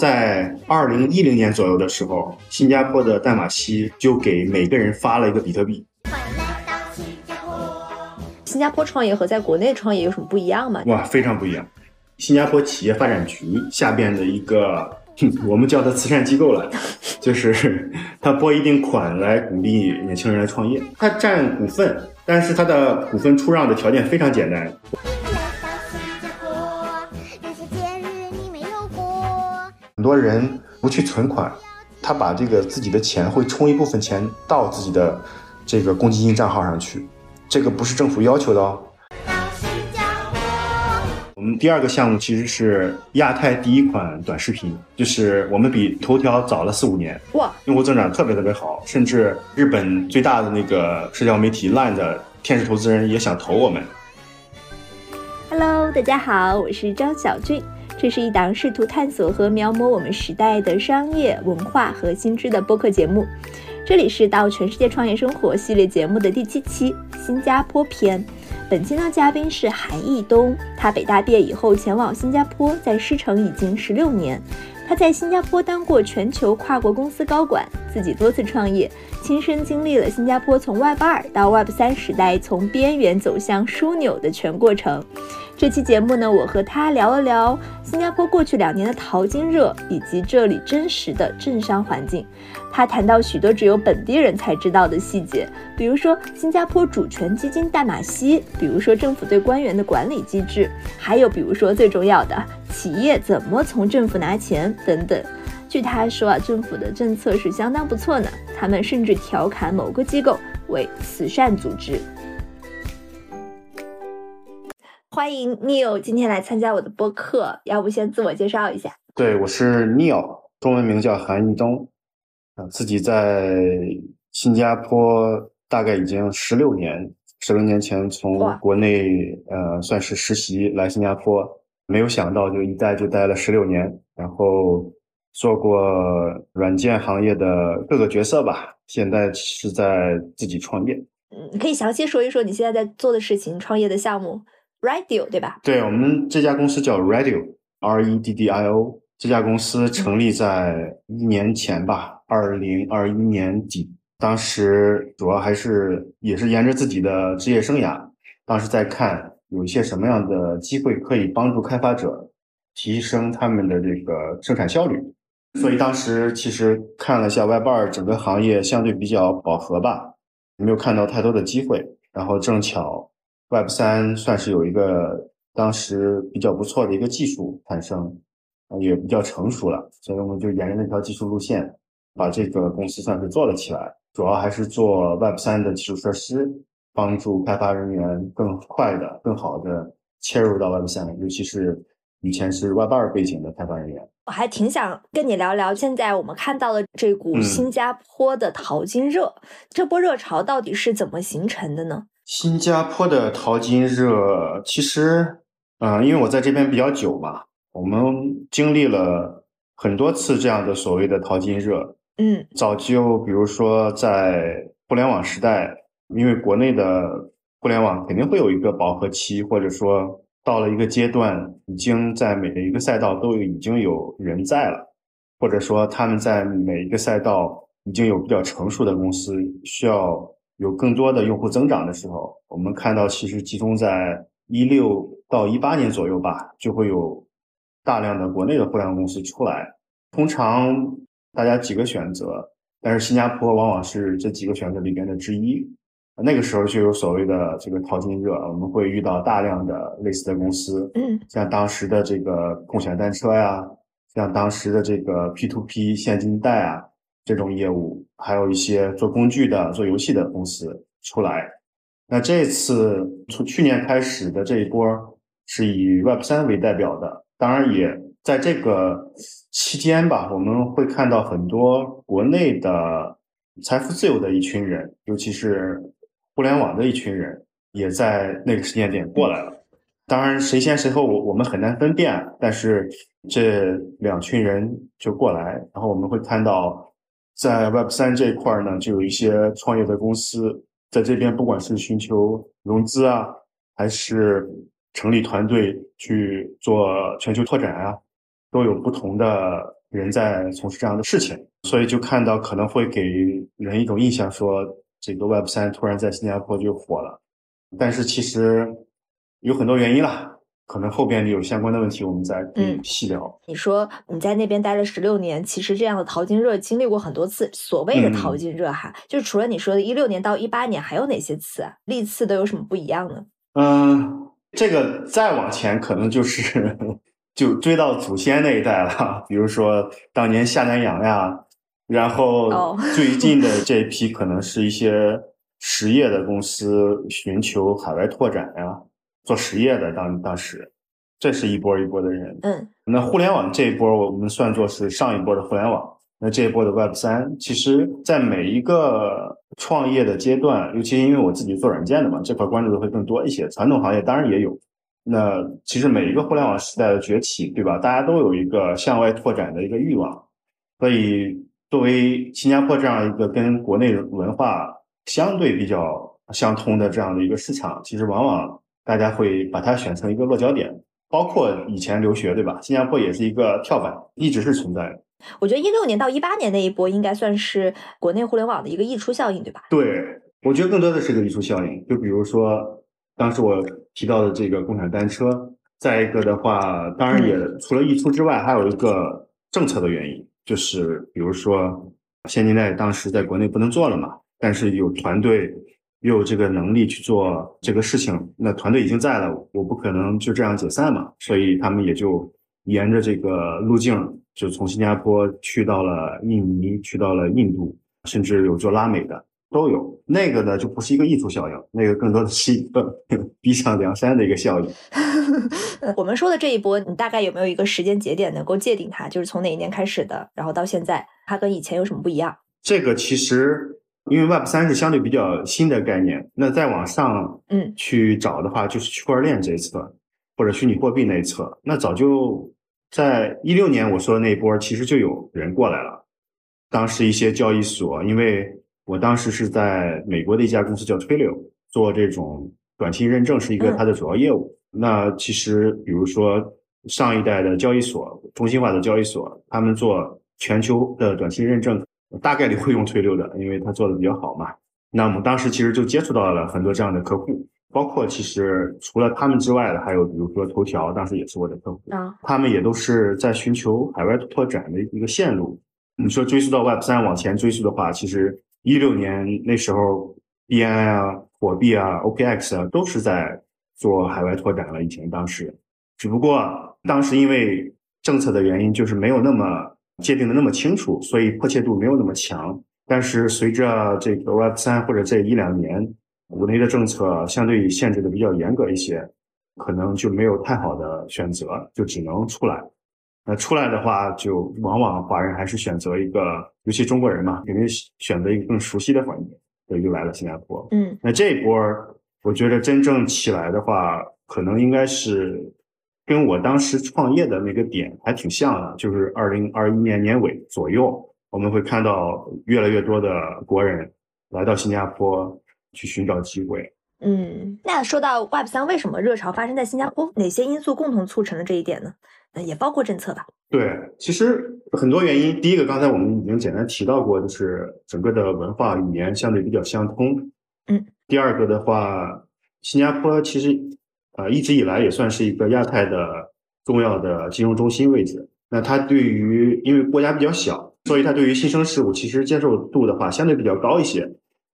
在二零一零年左右的时候，新加坡的代码西就给每个人发了一个比特币。新加坡创业和在国内创业有什么不一样吗？哇，非常不一样。新加坡企业发展局下边的一个，我们叫它慈善机构了，就是他拨一定款来鼓励年轻人来创业。它占股份，但是它的股份出让的条件非常简单。很多人不去存款，他把这个自己的钱会充一部分钱到自己的这个公积金账号上去，这个不是政府要求的哦。我们第二个项目其实是亚太第一款短视频，就是我们比头条早了四五年，哇，用户增长特别特别好，甚至日本最大的那个社交媒体 LINE 的天使投资人也想投我们。Hello，大家好，我是张小俊。这是一档试图探索和描摹我们时代的商业文化和新知的播客节目。这里是到全世界创业生活系列节目的第七期新加坡篇。本期呢，嘉宾是韩义东，他北大毕业以后前往新加坡，在师城已经十六年。他在新加坡当过全球跨国公司高管，自己多次创业，亲身经历了新加坡从 Web 二到 Web 三时代从边缘走向枢纽的全过程。这期节目呢，我和他聊了聊新加坡过去两年的淘金热，以及这里真实的政商环境。他谈到许多只有本地人才知道的细节，比如说新加坡主权基金代码西，比如说政府对官员的管理机制，还有比如说最重要的企业怎么从政府拿钱等等。据他说啊，政府的政策是相当不错呢，他们甚至调侃某个机构为慈善组织。欢迎 Neil 今天来参加我的播客，要不先自我介绍一下？对，我是 Neil，中文名叫韩义东，啊，自己在新加坡大概已经十六年，十六年前从国内呃算是实习来新加坡，没有想到就一待就待了十六年，然后做过软件行业的各个角色吧，现在是在自己创业。嗯，你可以详细说一说你现在在做的事情，创业的项目。Radio 对吧？对我们这家公司叫 Radio，R E D D I O。这家公司成立在一年前吧，二零二一年底。当时主要还是也是沿着自己的职业生涯，当时在看有一些什么样的机会可以帮助开发者提升他们的这个生产效率。所以当时其实看了一下 Web 二整个行业相对比较饱和吧，没有看到太多的机会。然后正巧。Web 三算是有一个当时比较不错的一个技术产生，也比较成熟了，所以我们就沿着那条技术路线，把这个公司算是做了起来。主要还是做 Web 三的基础设施，帮助开发人员更快的、更好的切入到 Web 三，尤其是以前是 Web 二背景的开发人员。我还挺想跟你聊聊，现在我们看到的这股新加坡的淘金热，这波热潮到底是怎么形成的呢？新加坡的淘金热，其实，嗯，因为我在这边比较久嘛，我们经历了很多次这样的所谓的淘金热。嗯，早就比如说在互联网时代，因为国内的互联网肯定会有一个饱和期，或者说到了一个阶段，已经在每一个赛道都已经有人在了，或者说他们在每一个赛道已经有比较成熟的公司需要。有更多的用户增长的时候，我们看到其实集中在一六到一八年左右吧，就会有大量的国内的互联网公司出来。通常大家几个选择，但是新加坡往往是这几个选择里边的之一。那个时候就有所谓的这个淘金热，我们会遇到大量的类似的公司，嗯，像当时的这个共享单车呀，像当时的这个 P to P 现金贷啊。这种业务，还有一些做工具的、做游戏的公司出来。那这次从去年开始的这一波是以 Web 三为代表的，当然也在这个期间吧，我们会看到很多国内的财富自由的一群人，尤其是互联网的一群人，也在那个时间点过来了。当然，谁先谁后，我我们很难分辨，但是这两群人就过来，然后我们会看到。在 Web 三这一块呢，就有一些创业的公司在这边，不管是寻求融资啊，还是成立团队去做全球拓展啊，都有不同的人在从事这样的事情，所以就看到可能会给人一种印象，说这个 Web 三突然在新加坡就火了，但是其实有很多原因啦。可能后边有相关的问题，我们再嗯细聊。你说你在那边待了十六年，其实这样的淘金热经历过很多次。所谓的淘金热哈，就除了你说的一六年到一八年，还有哪些次啊？历次都有什么不一样呢？嗯，这个再往前可能就是就追到祖先那一代了，比如说当年下南洋呀，然后最近的 这一批可能是一些实业的公司寻求海外拓展呀。做实业的当当时，这是一波一波的人。嗯，那互联网这一波，我们算作是上一波的互联网。那这一波的 Web 三，其实在每一个创业的阶段，尤其因为我自己做软件的嘛，这块关注的会更多一些。传统行业当然也有。那其实每一个互联网时代的崛起，对吧？大家都有一个向外拓展的一个欲望。所以，作为新加坡这样一个跟国内文化相对比较相通的这样的一个市场，其实往往。大家会把它选成一个落脚点，包括以前留学，对吧？新加坡也是一个跳板，一直是存在的。我觉得一六年到一八年那一波应该算是国内互联网的一个溢出效应，对吧？对，我觉得更多的是个溢出效应。就比如说当时我提到的这个共享单车，再一个的话，当然也除了溢出之外，还有一个政策的原因，就是比如说现金贷当时在国内不能做了嘛，但是有团队。有这个能力去做这个事情，那团队已经在了，我不可能就这样解散嘛，所以他们也就沿着这个路径，就从新加坡去到了印尼，去到了印度，甚至有做拉美的都有。那个呢，就不是一个溢出效应，那个更多的是一个 逼上梁山的一个效应。我们说的这一波，你大概有没有一个时间节点能够界定它？就是从哪一年开始的，然后到现在，它跟以前有什么不一样？这个其实。因为 Web 三是相对比较新的概念，那再往上，嗯，去找的话，就是区块链这一侧，或者虚拟货币那一侧，那早就在一六年我说的那一波，其实就有人过来了。当时一些交易所，因为我当时是在美国的一家公司叫 Twilio，做这种短期认证是一个它的主要业务。那其实比如说上一代的交易所，中心化的交易所，他们做全球的短期认证。大概率会用推流的，因为他做的比较好嘛。那我们当时其实就接触到了很多这样的客户，包括其实除了他们之外的，还有比如说头条，当时也是我的客户。啊，他们也都是在寻求海外拓展的一个线路。你说追溯到 Web 三往前追溯的话，其实一六年那时候，BI 啊、火币啊、OKX 啊都是在做海外拓展了。以前当时，只不过当时因为政策的原因，就是没有那么。界定的那么清楚，所以迫切度没有那么强。但是随着这个 Web 三或者这一两年，国内的政策相对限制的比较严格一些，可能就没有太好的选择，就只能出来。那出来的话，就往往华人还是选择一个，尤其中国人嘛，肯定选择一个更熟悉的环境，所以就来了新加坡。嗯，那这一波，我觉得真正起来的话，可能应该是。跟我当时创业的那个点还挺像的，就是二零二一年年尾左右，我们会看到越来越多的国人来到新加坡去寻找机会。嗯，那说到 Web 三为什么热潮发生在新加坡，哪些因素共同促成了这一点呢？那也包括政策吧。对，其实很多原因。第一个，刚才我们已经简单提到过，就是整个的文化语言相对比较相通。嗯。第二个的话，新加坡其实。呃，一直以来也算是一个亚太的重要的金融中心位置。那它对于，因为国家比较小，所以它对于新生事物其实接受度的话相对比较高一些。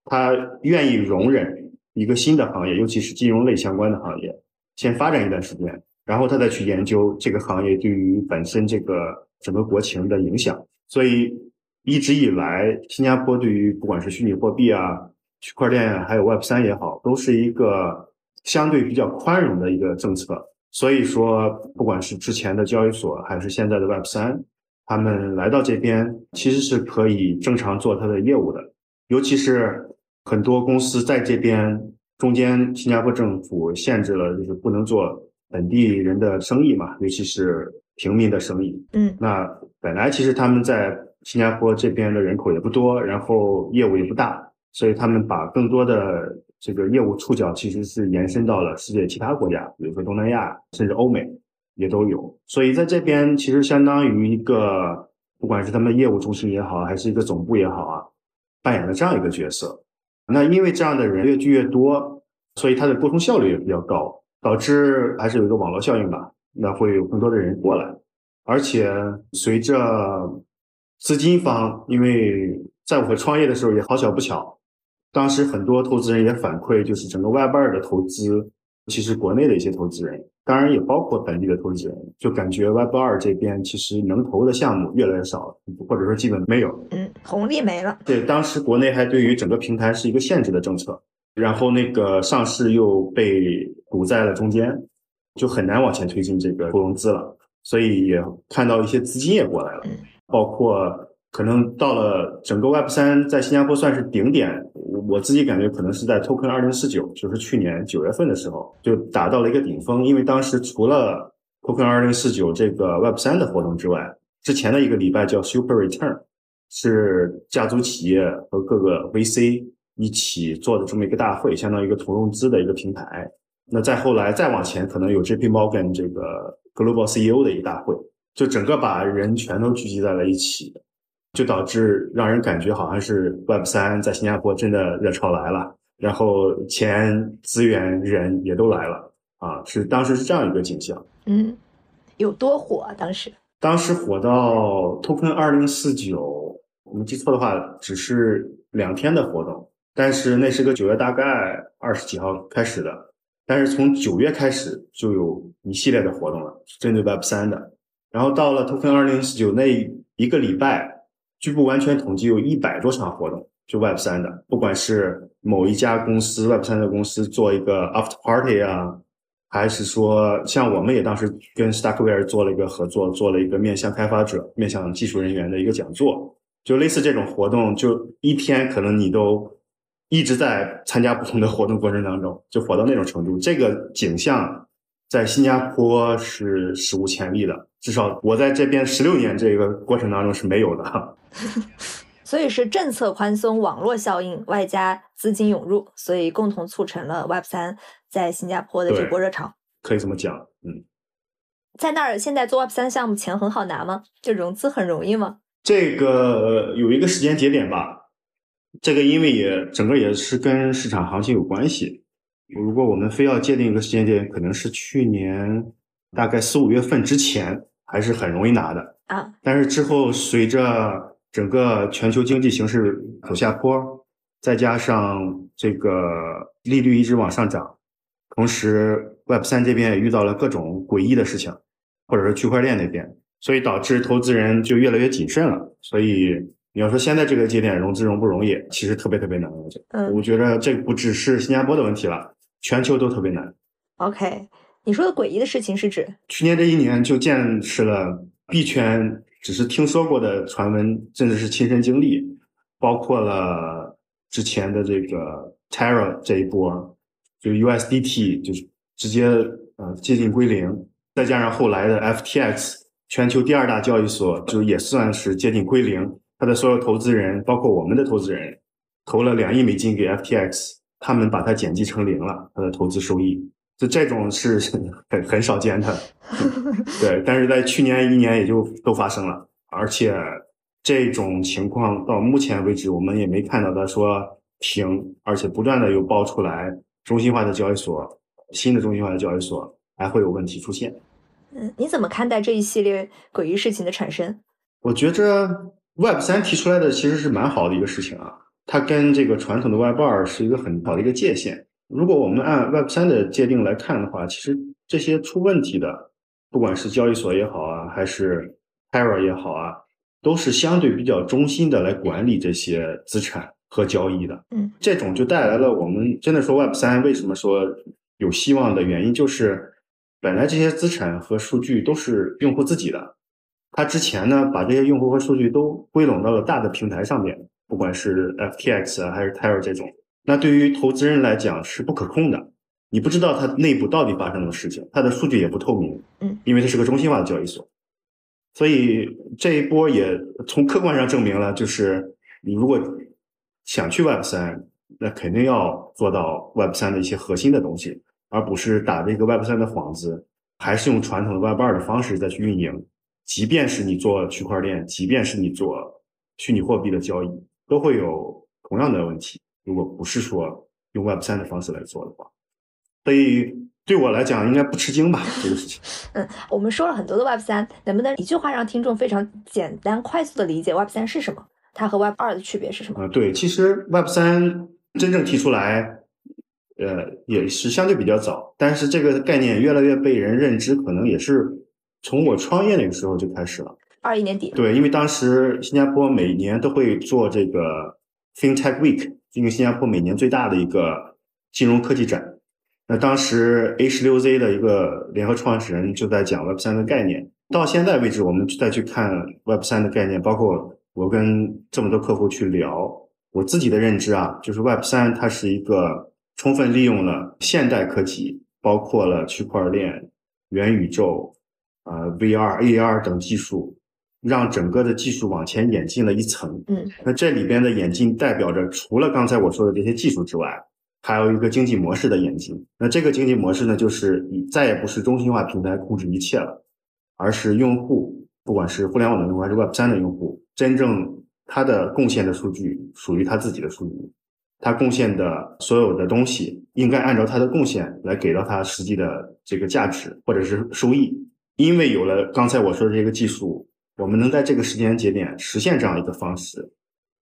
它愿意容忍一个新的行业，尤其是金融类相关的行业，先发展一段时间，然后他再去研究这个行业对于本身这个整个国情的影响。所以一直以来，新加坡对于不管是虚拟货币啊、区块链还有 Web 三也好，都是一个。相对比较宽容的一个政策，所以说，不管是之前的交易所，还是现在的 Web 三，他们来到这边其实是可以正常做他的业务的。尤其是很多公司在这边中间，新加坡政府限制了，就是不能做本地人的生意嘛，尤其是平民的生意。嗯，那本来其实他们在新加坡这边的人口也不多，然后业务也不大，所以他们把更多的。这个业务触角其实是延伸到了世界其他国家，比如说东南亚，甚至欧美也都有。所以在这边其实相当于一个不管是他们业务中心也好，还是一个总部也好啊，扮演了这样一个角色。那因为这样的人越聚越多，所以他的沟通效率也比较高，导致还是有一个网络效应吧。那会有更多的人过来，而且随着资金方，因为在我创业的时候也好巧不巧，当时很多投资人也反馈，就是整个 Web 二的投资，其实国内的一些投资人，当然也包括本地的投资人，就感觉 Web 二这边其实能投的项目越来越少，或者说基本没有。嗯，红利没了。对，当时国内还对于整个平台是一个限制的政策，然后那个上市又被堵在了中间。就很难往前推进这个投融资了，所以也看到一些资金也过来了，包括可能到了整个 Web 三在新加坡算是顶点，我我自己感觉可能是在 Token 二零四九，就是去年九月份的时候就达到了一个顶峰，因为当时除了 Token 二零四九这个 Web 三的活动之外，之前的一个礼拜叫 Super Return，是家族企业和各个 VC 一起做的这么一个大会，相当于一个投融资的一个平台。那再后来再往前，可能有 J P Morgan 这个 Global CEO 的一个大会，就整个把人全都聚集在了一起，就导致让人感觉好像是 Web 三在新加坡真的热潮来了，然后钱、资源、人也都来了啊，是当时是这样一个景象。嗯，有多火啊？当时？当时火到 Token 二零四九，我没记错的话，只是两天的活动，但是那是个九月大概二十几号开始的。但是从九月开始就有一系列的活动了，是针对 Web 三的。然后到了 Token 二零四九那一个礼拜，据不完全统计，有一百多场活动，就 Web 三的。不管是某一家公司 Web 三的公司做一个 After Party 啊，还是说像我们也当时跟 Stackware 做了一个合作，做了一个面向开发者、面向技术人员的一个讲座，就类似这种活动，就一天可能你都。一直在参加不同的活动过程当中，就火到那种程度，这个景象在新加坡是史无前例的，至少我在这边十六年这个过程当中是没有的。所以是政策宽松、网络效应外加资金涌入，所以共同促成了 Web 三在新加坡的这波热潮。可以这么讲，嗯，在那儿现在做 Web 三项目钱很好拿吗？就融资很容易吗？这个有一个时间节点吧。这个因为也整个也是跟市场行情有关系。如果我们非要界定一个时间点，可能是去年大概四五月份之前，还是很容易拿的啊。但是之后随着整个全球经济形势走下坡，再加上这个利率一直往上涨，同时 Web 三这边也遇到了各种诡异的事情，或者是区块链那边，所以导致投资人就越来越谨慎了。所以。你要说现在这个节点融资容不容易，其实特别特别难。嗯，我觉得这不只是新加坡的问题了，全球都特别难。OK，你说的诡异的事情是指去年这一年就见识了币圈只是听说过的传闻，甚至是亲身经历，包括了之前的这个 Terra 这一波，就 USDT 就是直接呃接近归零，再加上后来的 FTX 全球第二大交易所，就也算是接近归零。他的所有投资人，包括我们的投资人，投了两亿美金给 FTX，他们把它减记成零了，它的投资收益，就这种是很很少见的。对，但是在去年一年也就都发生了，而且这种情况到目前为止，我们也没看到他说停，而且不断的有爆出来中心化的交易所，新的中心化的交易所还会有问题出现。嗯，你怎么看待这一系列诡异事情的产生？我觉着。Web 三提出来的其实是蛮好的一个事情啊，它跟这个传统的 Web 二是一个很好的一个界限。如果我们按 Web 三的界定来看的话，其实这些出问题的，不管是交易所也好啊，还是 Terra 也好啊，都是相对比较中心的来管理这些资产和交易的。嗯，这种就带来了我们真的说 Web 三为什么说有希望的原因，就是本来这些资产和数据都是用户自己的。他之前呢，把这些用户和数据都归拢到了大的平台上面，不管是 FTX 啊，还是 Terra 这种，那对于投资人来讲是不可控的，你不知道它内部到底发生了事情，它的数据也不透明，嗯，因为它是个中心化的交易所，所以这一波也从客观上证明了，就是你如果想去 Web 三，那肯定要做到 Web 三的一些核心的东西，而不是打这个 Web 三的幌子，还是用传统的 Web 二的方式再去运营。即便是你做区块链，即便是你做虚拟货币的交易，都会有同样的问题。如果不是说用 Web 三的方式来做的话，所以对我来讲应该不吃惊吧？这个事情。嗯，我们说了很多的 Web 三，能不能一句话让听众非常简单快速的理解 Web 三是什么？它和 Web 二的区别是什么？啊，对，其实 Web 三真正提出来。呃，也是相对比较早，但是这个概念越来越被人认知，可能也是从我创业那个时候就开始了。二一年底，对，因为当时新加坡每年都会做这个 FinTech Week，因为新加坡每年最大的一个金融科技展。那当时 A 十六 Z 的一个联合创始人就在讲 Web 三的概念。到现在为止，我们再去看 Web 三的概念，包括我跟这么多客户去聊，我自己的认知啊，就是 Web 三它是一个。充分利用了现代科技，包括了区块链、元宇宙、啊 VR、AR 等技术，让整个的技术往前演进了一层。嗯，那这里边的演进代表着，除了刚才我说的这些技术之外，还有一个经济模式的演进。那这个经济模式呢，就是你再也不是中心化平台控制一切了，而是用户，不管是互联网的用户还是 Web 三的用户，真正他的贡献的数据属于他自己的数据。他贡献的所有的东西，应该按照他的贡献来给到他实际的这个价值或者是收益。因为有了刚才我说的这个技术，我们能在这个时间节点实现这样一个方式。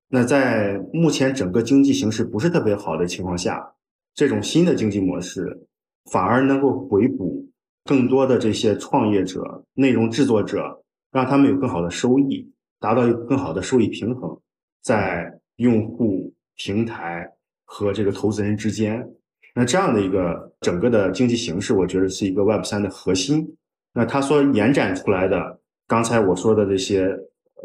那在目前整个经济形势不是特别好的情况下，这种新的经济模式反而能够回补更多的这些创业者、内容制作者，让他们有更好的收益，达到更好的收益平衡，在用户。平台和这个投资人之间，那这样的一个整个的经济形势，我觉得是一个 Web 三的核心。那它所延展出来的，刚才我说的这些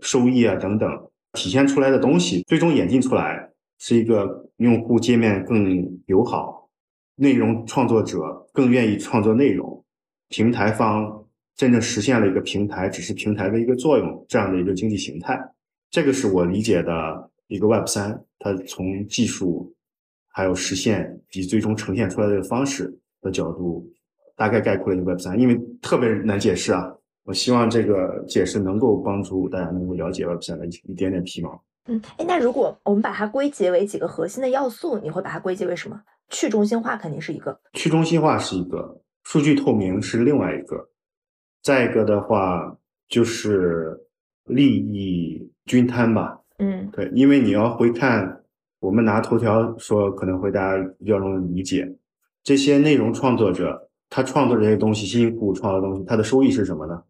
收益啊等等，体现出来的东西，最终演进出来是一个用户界面更友好，内容创作者更愿意创作内容，平台方真正实现了一个平台只是平台的一个作用，这样的一个经济形态。这个是我理解的。一个 Web 三，它从技术、还有实现以及最终呈现出来的方式的角度，大概概括了一个 Web 三，因为特别难解释啊。我希望这个解释能够帮助大家能够了解 Web 三的一一点点皮毛。嗯，哎，那如果我们把它归结为几个核心的要素，你会把它归结为什么？去中心化肯定是一个，去中心化是一个，数据透明是另外一个，再一个的话就是利益均摊吧。嗯，对，因为你要回看，我们拿头条说，可能会大家比较容易理解。这些内容创作者，他创作这些东西，辛辛苦苦创造的东西，他的收益是什么呢？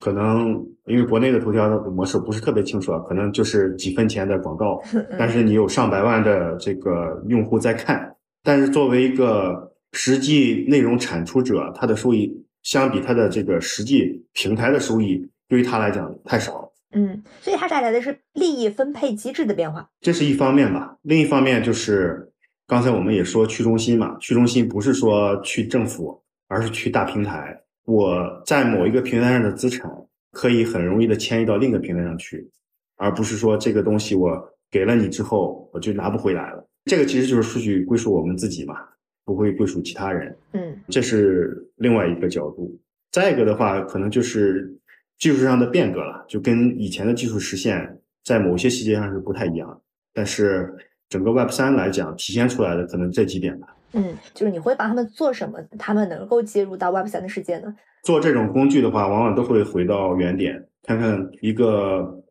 可能因为国内的头条的模式不是特别清楚啊，可能就是几分钱的广告，但是你有上百万的这个用户在看。但是作为一个实际内容产出者，他的收益相比他的这个实际平台的收益，对于他来讲太少了。嗯，所以它带来的是利益分配机制的变化，这是一方面吧。另一方面就是刚才我们也说去中心嘛，去中心不是说去政府，而是去大平台。我在某一个平台上的资产可以很容易的迁移到另一个平台上去，而不是说这个东西我给了你之后我就拿不回来了。这个其实就是数据归属我们自己嘛，不会归属其他人。嗯，这是另外一个角度。再一个的话，可能就是。技术上的变革了，就跟以前的技术实现，在某些细节上是不太一样。但是整个 Web 三来讲，体现出来的可能这几点吧。嗯，就是你会帮他们做什么，他们能够接入到 Web 三的世界呢？做这种工具的话，往往都会回到原点，看看一个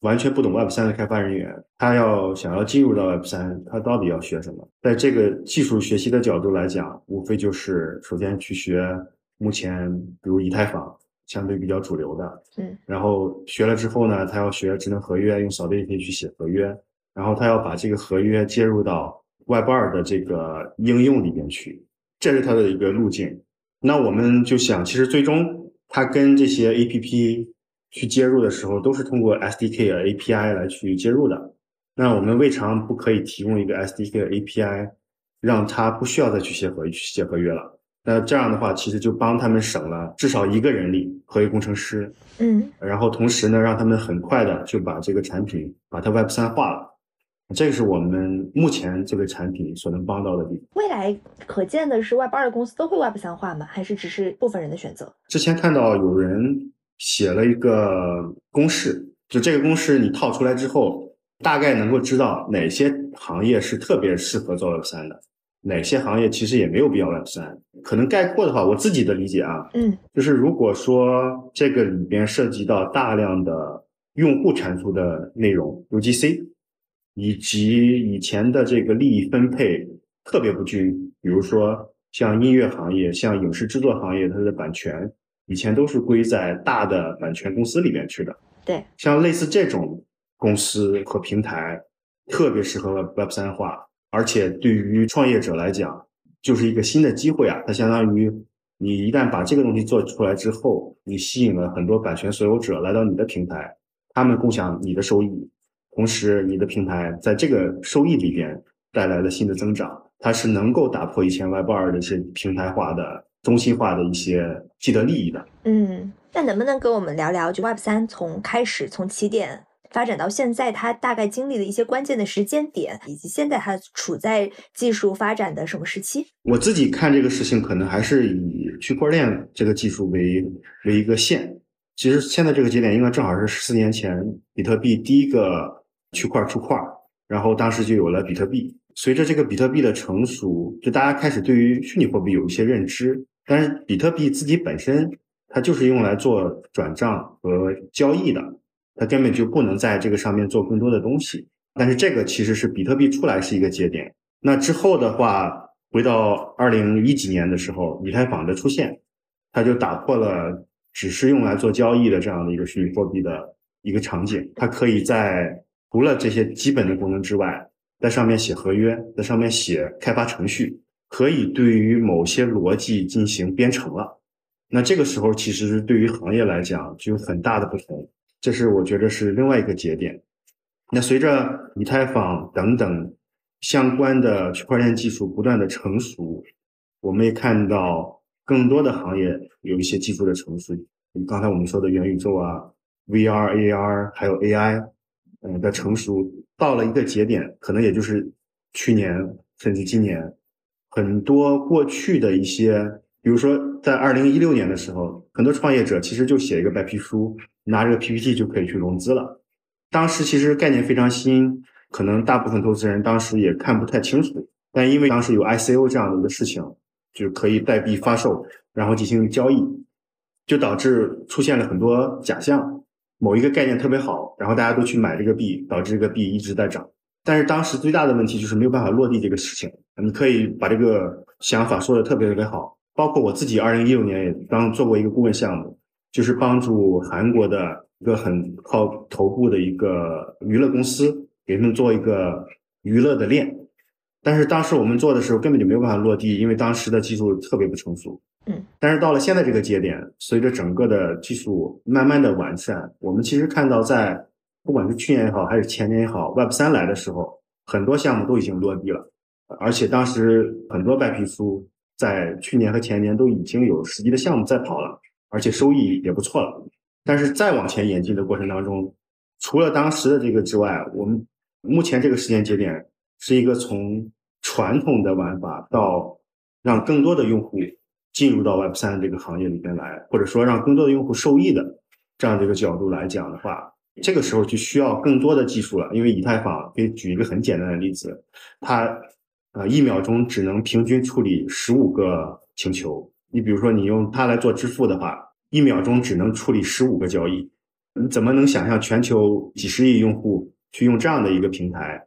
完全不懂 Web 三的开发人员，他要想要进入到 Web 三，他到底要学什么？在这个技术学习的角度来讲，无非就是首先去学目前，比如以太坊。相对比较主流的，嗯，然后学了之后呢，他要学智能合约，用扫地可以去写合约，然后他要把这个合约接入到 Web 二的这个应用里边去，这是它的一个路径。那我们就想，其实最终它跟这些 APP 去接入的时候，都是通过 SDK 的 API 来去接入的。那我们未尝不可以提供一个 SDK 的 API，让它不需要再去写合去写合约了。那这样的话，其实就帮他们省了至少一个人力，合约工程师。嗯，然后同时呢，让他们很快的就把这个产品把它 Web 三化了。这个是我们目前这个产品所能帮到的地方。未来可见的是 Web 二的公司都会 Web 三化吗？还是只是部分人的选择？之前看到有人写了一个公式，就这个公式你套出来之后，大概能够知道哪些行业是特别适合做 Web 三的，哪些行业其实也没有必要 Web 三。可能概括的话，我自己的理解啊，嗯，就是如果说这个里边涉及到大量的用户产出的内容 UGC，以及以前的这个利益分配特别不均，比如说像音乐行业、像影视制作行业，它的版权以前都是归在大的版权公司里面去的。对，像类似这种公司和平台，特别适合 Web 三化，而且对于创业者来讲，就是一个新的机会啊！它相当于你一旦把这个东西做出来之后，你吸引了很多版权所有者来到你的平台，他们共享你的收益。同时，你的平台在这个收益里边带来了新的增长，它是能够打破以前 Web 二的一些平台化的、中心化的一些既得利益的。嗯，那能不能跟我们聊聊，就 Web 三从开始从起点发展到现在，它大概经历的一些关键的时间点，以及现在它处在技术发展的什么时期？我自己看这个事情，可能还是以区块链这个技术为为一个线。其实现在这个节点应该正好是十四年前比特币第一个。区块出块，然后当时就有了比特币。随着这个比特币的成熟，就大家开始对于虚拟货币有一些认知。但是比特币自己本身，它就是用来做转账和交易的，它根本就不能在这个上面做更多的东西。但是这个其实是比特币出来是一个节点。那之后的话，回到二零一几年的时候，以太坊的出现，它就打破了只是用来做交易的这样的一个虚拟货币的一个场景，它可以在除了这些基本的功能之外，在上面写合约，在上面写开发程序，可以对于某些逻辑进行编程了。那这个时候，其实对于行业来讲就有很大的不同。这是我觉得是另外一个节点。那随着以太坊等等相关的区块链技术不断的成熟，我们也看到更多的行业有一些技术的成熟。刚才我们说的元宇宙啊，VR、AR，还有 AI。嗯的成熟到了一个节点，可能也就是去年甚至今年，很多过去的一些，比如说在二零一六年的时候，很多创业者其实就写一个白皮书，拿这个 PPT 就可以去融资了。当时其实概念非常新，可能大部分投资人当时也看不太清楚，但因为当时有 ICO 这样的一个事情，就可以代币发售，然后进行交易，就导致出现了很多假象。某一个概念特别好，然后大家都去买这个币，导致这个币一直在涨。但是当时最大的问题就是没有办法落地这个事情。你可以把这个想法说的特别特别好，包括我自己，二零一六年也刚做过一个顾问项目，就是帮助韩国的一个很靠头部的一个娱乐公司，给他们做一个娱乐的链。但是当时我们做的时候根本就没有办法落地，因为当时的技术特别不成熟。嗯，但是到了现在这个节点，随着整个的技术慢慢的完善，我们其实看到，在不管是去年也好，还是前年也好，Web 三来的时候，很多项目都已经落地了，而且当时很多白皮书在去年和前年都已经有实际的项目在跑了，而且收益也不错了。但是再往前演进的过程当中，除了当时的这个之外，我们目前这个时间节点是一个从传统的玩法到让更多的用户。进入到 Web 三这个行业里边来，或者说让更多的用户受益的这样的一个角度来讲的话，这个时候就需要更多的技术了。因为以太坊，可以举一个很简单的例子，它呃一秒钟只能平均处理十五个请求。你比如说你用它来做支付的话，一秒钟只能处理十五个交易。你怎么能想象全球几十亿用户去用这样的一个平台？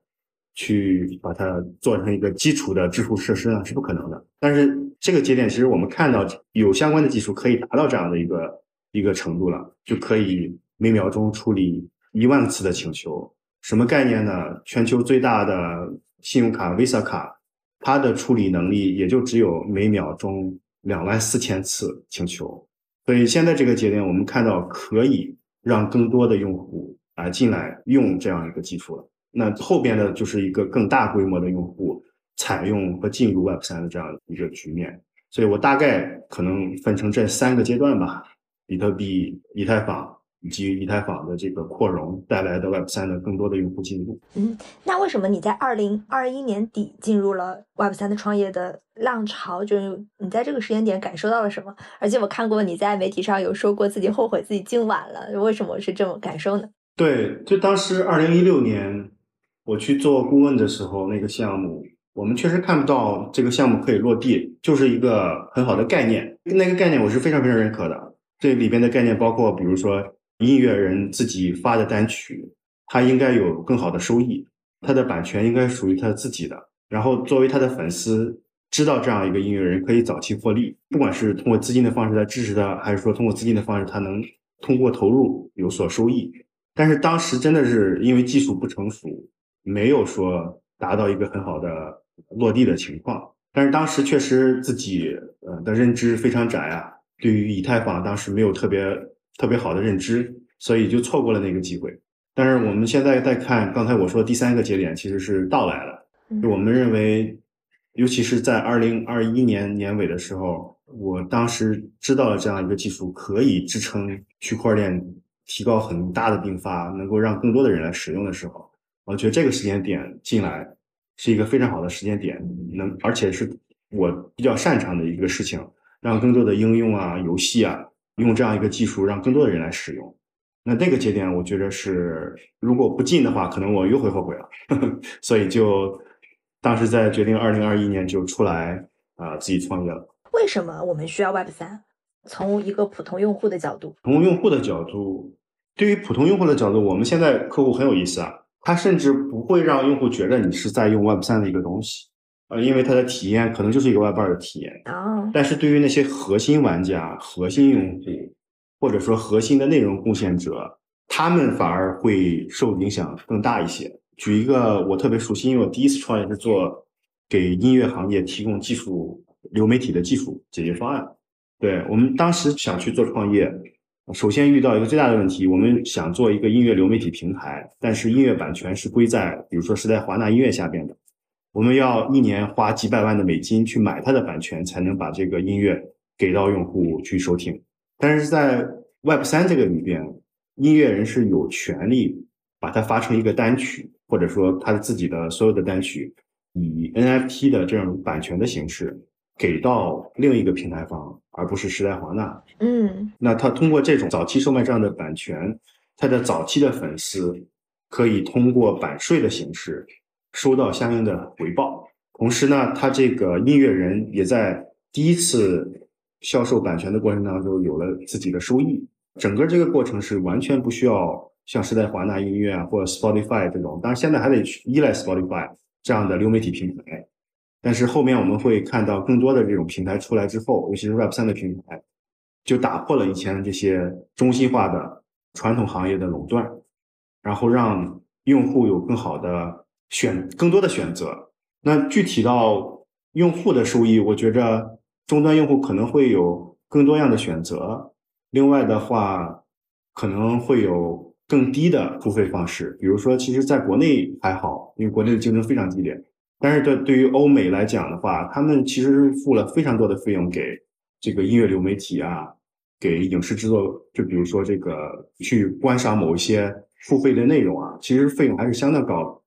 去把它做成一个基础的支付设施呢，是不可能的。但是这个节点，其实我们看到有相关的技术可以达到这样的一个一个程度了，就可以每秒钟处理一万次的请求。什么概念呢？全球最大的信用卡 Visa 卡，它的处理能力也就只有每秒钟两万四千次请求。所以现在这个节点，我们看到可以让更多的用户啊进来用这样一个技术了。那后边的就是一个更大规模的用户采用和进入 Web 三的这样一个局面，所以我大概可能分成这三个阶段吧：比特币、以太坊以及以太坊的这个扩容带来的 Web 三的更多的用户进入。嗯，那为什么你在二零二一年底进入了 Web 三的创业的浪潮？就是你在这个时间点感受到了什么？而且我看过你在媒体上有说过自己后悔自己进晚了，为什么是这种感受呢？对，就当时二零一六年我去做顾问的时候，那个项目我们确实看不到这个项目可以落地，就是一个很好的概念。那个概念我是非常非常认可的。这里边的概念包括，比如说音乐人自己发的单曲，他应该有更好的收益，他的版权应该属于他自己的。然后作为他的粉丝，知道这样一个音乐人可以早期获利，不管是通过资金的方式来支持他，还是说通过资金的方式，他能通过投入有所收益。但是当时真的是因为技术不成熟，没有说达到一个很好的落地的情况。但是当时确实自己呃的认知非常窄啊，对于以太坊当时没有特别特别好的认知，所以就错过了那个机会。但是我们现在再看刚才我说第三个节点，其实是到来了。就我们认为，尤其是在二零二一年年尾的时候，我当时知道了这样一个技术可以支撑区块链。提高很大的并发，能够让更多的人来使用的时候，我觉得这个时间点进来是一个非常好的时间点，能而且是我比较擅长的一个事情，让更多的应用啊、游戏啊，用这样一个技术让更多的人来使用。那那个节点，我觉得是如果不进的话，可能我又会后悔了。所以就当时在决定二零二一年就出来啊，自己创业了。为什么我们需要 Web 三？从一个普通用户的角度，从用户的角度。对于普通用户的角度，我们现在客户很有意思啊，他甚至不会让用户觉得你是在用 Web 三的一个东西，呃，因为它的体验可能就是一个 Web 二的体验哦。但是对于那些核心玩家、核心用户，或者说核心的内容贡献者，他们反而会受影响更大一些。举一个我特别熟悉，因为我第一次创业是做给音乐行业提供技术流媒体的技术解决方案。对我们当时想去做创业。首先遇到一个最大的问题，我们想做一个音乐流媒体平台，但是音乐版权是归在比如说时代华纳音乐下边的，我们要一年花几百万的美金去买它的版权，才能把这个音乐给到用户去收听。但是在 Web 三这个里边，音乐人是有权利把它发成一个单曲，或者说他自己的所有的单曲，以 NFT 的这种版权的形式。给到另一个平台方，而不是时代华纳。嗯，那他通过这种早期售卖这样的版权，他的早期的粉丝可以通过版税的形式收到相应的回报。同时呢，他这个音乐人也在第一次销售版权的过程当中有了自己的收益。整个这个过程是完全不需要像时代华纳音乐啊或者 Spotify 这种，当然现在还得依赖 Spotify 这样的流媒体平台。但是后面我们会看到更多的这种平台出来之后，尤其是 Web 三的平台，就打破了以前这些中心化的传统行业的垄断，然后让用户有更好的选、更多的选择。那具体到用户的收益，我觉着终端用户可能会有更多样的选择。另外的话，可能会有更低的付费方式，比如说，其实在国内还好，因为国内的竞争非常激烈。但是对对于欧美来讲的话，他们其实付了非常多的费用给这个音乐流媒体啊，给影视制作，就比如说这个去观赏某一些付费的内容啊，其实费用还是相当高的。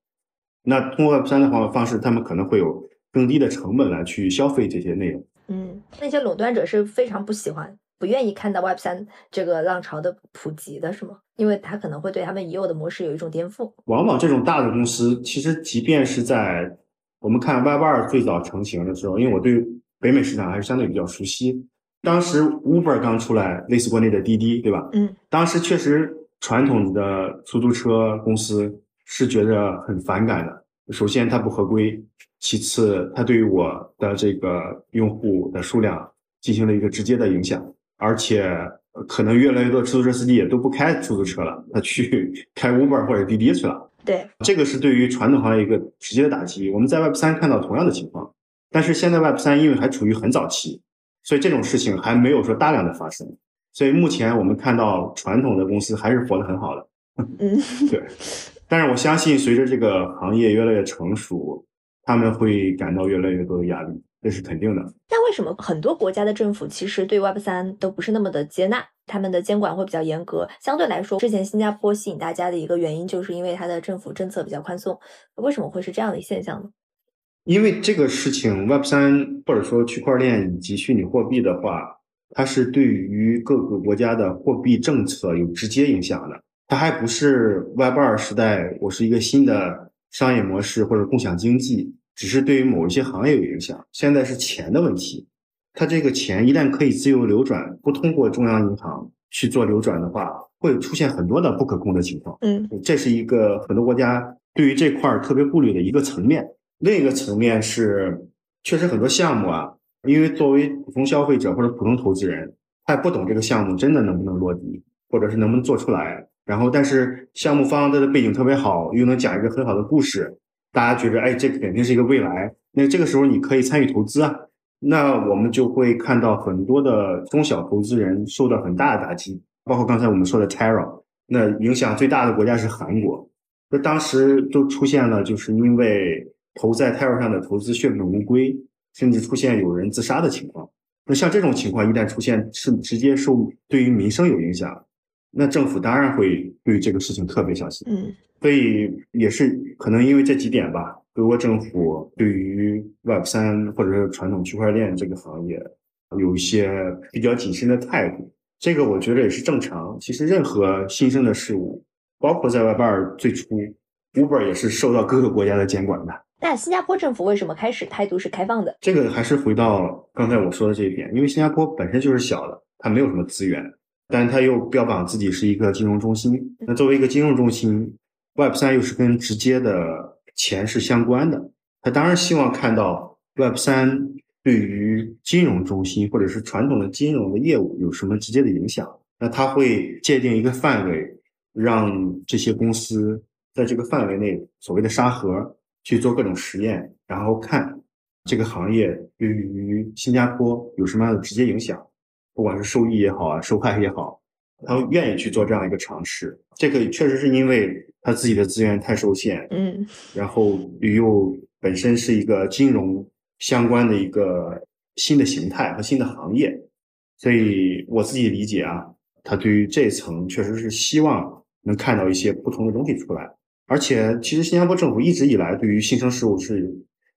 那通过 Web 三的方方式，他们可能会有更低的成本来去消费这些内容。嗯，那些垄断者是非常不喜欢、不愿意看到 Web 三这个浪潮的普及的，是吗？因为他可能会对他们已有的模式有一种颠覆。往往这种大的公司，其实即便是在我们看 Web 二最早成型的时候，因为我对北美市场还是相对比较熟悉。当时 Uber 刚出来，类似国内的滴滴，对吧？嗯。当时确实传统的出租车公司是觉得很反感的。首先它不合规，其次它对于我的这个用户的数量进行了一个直接的影响，而且可能越来越多出租车司机也都不开出租车了，他去 开 Uber 或者滴滴去了。对，这个是对于传统行业一个直接的打击。我们在 Web 三看到同样的情况，但是现在 Web 三因为还处于很早期，所以这种事情还没有说大量的发生。所以目前我们看到传统的公司还是活得很好的。嗯，对。但是我相信，随着这个行业越来越成熟，他们会感到越来越多的压力。这是肯定的。那为什么很多国家的政府其实对 Web 三都不是那么的接纳？他们的监管会比较严格。相对来说，之前新加坡吸引大家的一个原因，就是因为它的政府政策比较宽松。为什么会是这样的现象呢？因为这个事情，Web 三或者说区块链以及虚拟货币的话，它是对于各个国家的货币政策有直接影响的。它还不是 Web 二时代，我是一个新的商业模式或者共享经济。只是对于某一些行业有影响，现在是钱的问题。它这个钱一旦可以自由流转，不通过中央银行去做流转的话，会出现很多的不可控的情况。嗯，这是一个很多国家对于这块儿特别顾虑的一个层面。另一个层面是，确实很多项目啊，因为作为普通消费者或者普通投资人，他也不懂这个项目真的能不能落地，或者是能不能做出来。然后，但是项目方他的背景特别好，又能讲一个很好的故事。大家觉得，哎，这肯定是一个未来。那这个时候你可以参与投资啊。那我们就会看到很多的中小投资人受到很大的打击，包括刚才我们说的 Terra。那影响最大的国家是韩国。那当时都出现了，就是因为投在 Terra 上的投资血本无归，甚至出现有人自杀的情况。那像这种情况一旦出现，是直接受对于民生有影响。那政府当然会对这个事情特别小心。嗯。所以也是可能因为这几点吧，德国政府对于 Web 三或者是传统区块链这个行业有一些比较谨慎的态度。这个我觉得也是正常。其实任何新生的事物，包括在 Web 二最初，Uber 也是受到各个国家的监管的。那新加坡政府为什么开始态度是开放的？这个还是回到刚才我说的这一点，因为新加坡本身就是小的，它没有什么资源，但它又标榜自己是一个金融中心。那作为一个金融中心，Web 三又是跟直接的钱是相关的，他当然希望看到 Web 三对于金融中心或者是传统的金融的业务有什么直接的影响。那他会界定一个范围，让这些公司在这个范围内所谓的沙盒去做各种实验，然后看这个行业对于新加坡有什么样的直接影响，不管是收益也好啊，受害也好。他愿意去做这样一个尝试，这个确实是因为他自己的资源太受限，嗯，然后旅游本身是一个金融相关的一个新的形态和新的行业，所以我自己理解啊，他对于这层确实是希望能看到一些不同的东西出来，而且其实新加坡政府一直以来对于新生事物是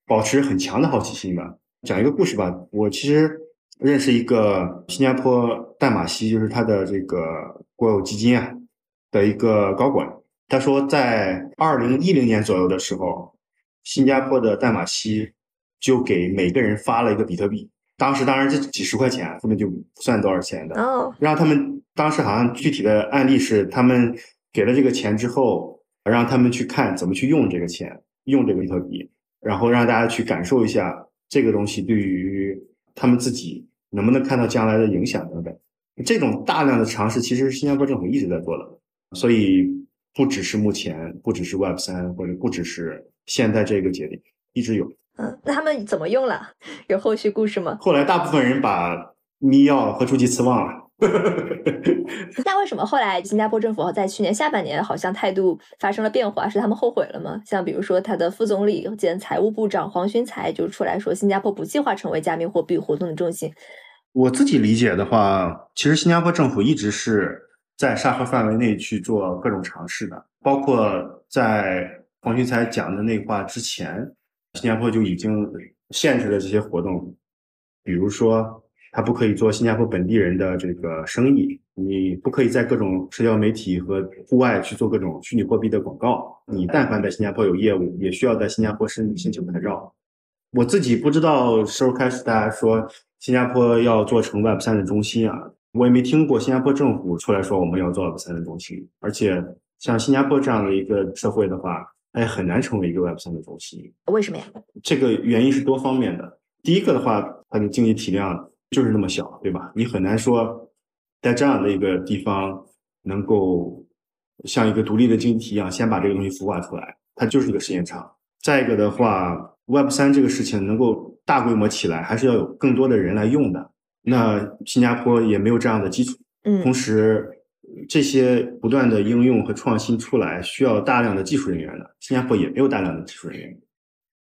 保持很强的好奇心的。讲一个故事吧，我其实。认识一个新加坡淡马锡，就是他的这个国有基金啊的一个高管。他说，在二零一零年左右的时候，新加坡的淡马锡就给每个人发了一个比特币。当时当然这几十块钱根本就不算多少钱的。哦。让他们当时好像具体的案例是，他们给了这个钱之后，让他们去看怎么去用这个钱，用这个比特币，然后让大家去感受一下这个东西对于他们自己。能不能看到将来的影响等等？这种大量的尝试，其实是新加坡政府一直在做的。所以不只是目前，不只是 Web 三，或者不只是现在这个节点，一直有。嗯，那他们怎么用了？有后续故事吗？后来大部分人把密钥和助记词忘了。那为什么后来新加坡政府在去年下半年好像态度发生了变化？是他们后悔了吗？像比如说他的副总理兼财务部长黄循财就出来说，新加坡不计划成为加密货币活动的中心。我自己理解的话，其实新加坡政府一直是在沙盒范围内去做各种尝试的，包括在黄循财讲的那话之前，新加坡就已经限制了这些活动，比如说。他不可以做新加坡本地人的这个生意，你不可以在各种社交媒体和户外去做各种虚拟货币的广告。你但凡在新加坡有业务，也需要在新加坡申申请牌照。我自己不知道时候开始大家说新加坡要做成 Web 三的中心啊，我也没听过新加坡政府出来说我们要做 Web 三的中心。而且像新加坡这样的一个社会的话，它也很难成为一个 Web 三的中心。为什么呀？这个原因是多方面的。第一个的话，它的经济体量。就是那么小，对吧？你很难说在这样的一个地方能够像一个独立的经济体一样，先把这个东西孵化出来。它就是一个实验场。再一个的话，Web 三这个事情能够大规模起来，还是要有更多的人来用的。那新加坡也没有这样的基础。嗯。同时，这些不断的应用和创新出来，需要大量的技术人员的。新加坡也没有大量的技术人员，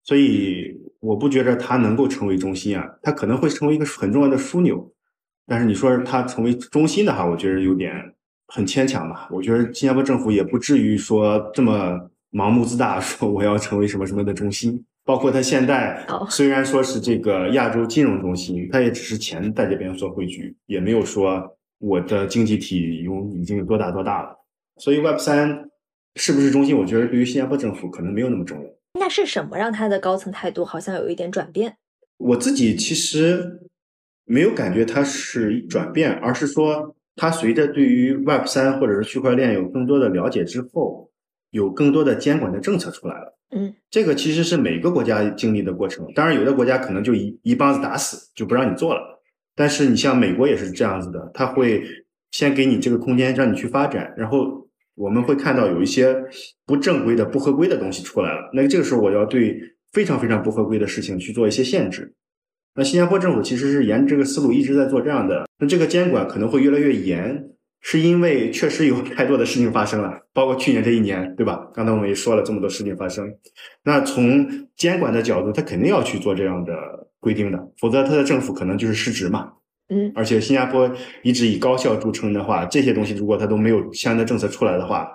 所以我不觉得它能够成为中心啊，它可能会成为一个很重要的枢纽。但是你说它成为中心的话，我觉得有点很牵强吧。我觉得新加坡政府也不至于说这么盲目自大，说我要成为什么什么的中心。包括它现在虽然说是这个亚洲金融中心，它也只是钱在这边做汇聚，也没有说我的经济体有已经有多大多大了。所以 Web 三是不是中心，我觉得对于新加坡政府可能没有那么重要。那是什么让他的高层态度好像有一点转变？我自己其实。没有感觉它是转变，而是说它随着对于 Web 三或者是区块链有更多的了解之后，有更多的监管的政策出来了。嗯，这个其实是每个国家经历的过程。当然，有的国家可能就一一棒子打死，就不让你做了。但是你像美国也是这样子的，他会先给你这个空间让你去发展，然后我们会看到有一些不正规的、不合规的东西出来了。那这个时候我要对非常非常不合规的事情去做一些限制。那新加坡政府其实是沿这个思路一直在做这样的，那这个监管可能会越来越严，是因为确实有太多的事情发生了，包括去年这一年，对吧？刚才我们也说了这么多事情发生，那从监管的角度，他肯定要去做这样的规定的，否则他的政府可能就是失职嘛。嗯，而且新加坡一直以高效著称的话，这些东西如果它都没有相应的政策出来的话，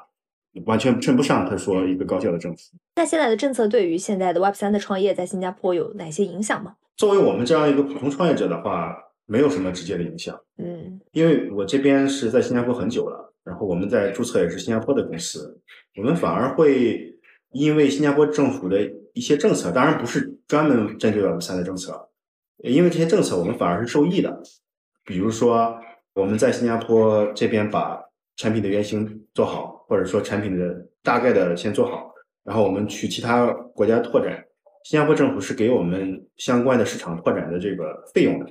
完全称不上他说一个高效的政府。那现在的政策对于现在的 Web 三的创业在新加坡有哪些影响吗？作为我们这样一个普通创业者的话，没有什么直接的影响。嗯，因为我这边是在新加坡很久了，然后我们在注册也是新加坡的公司，我们反而会因为新加坡政府的一些政策，当然不是专门针对 Web 三的政策，因为这些政策我们反而是受益的。比如说我们在新加坡这边把产品的原型做好，或者说产品的大概的先做好，然后我们去其他国家拓展。新加坡政府是给我们相关的市场拓展的这个费用的，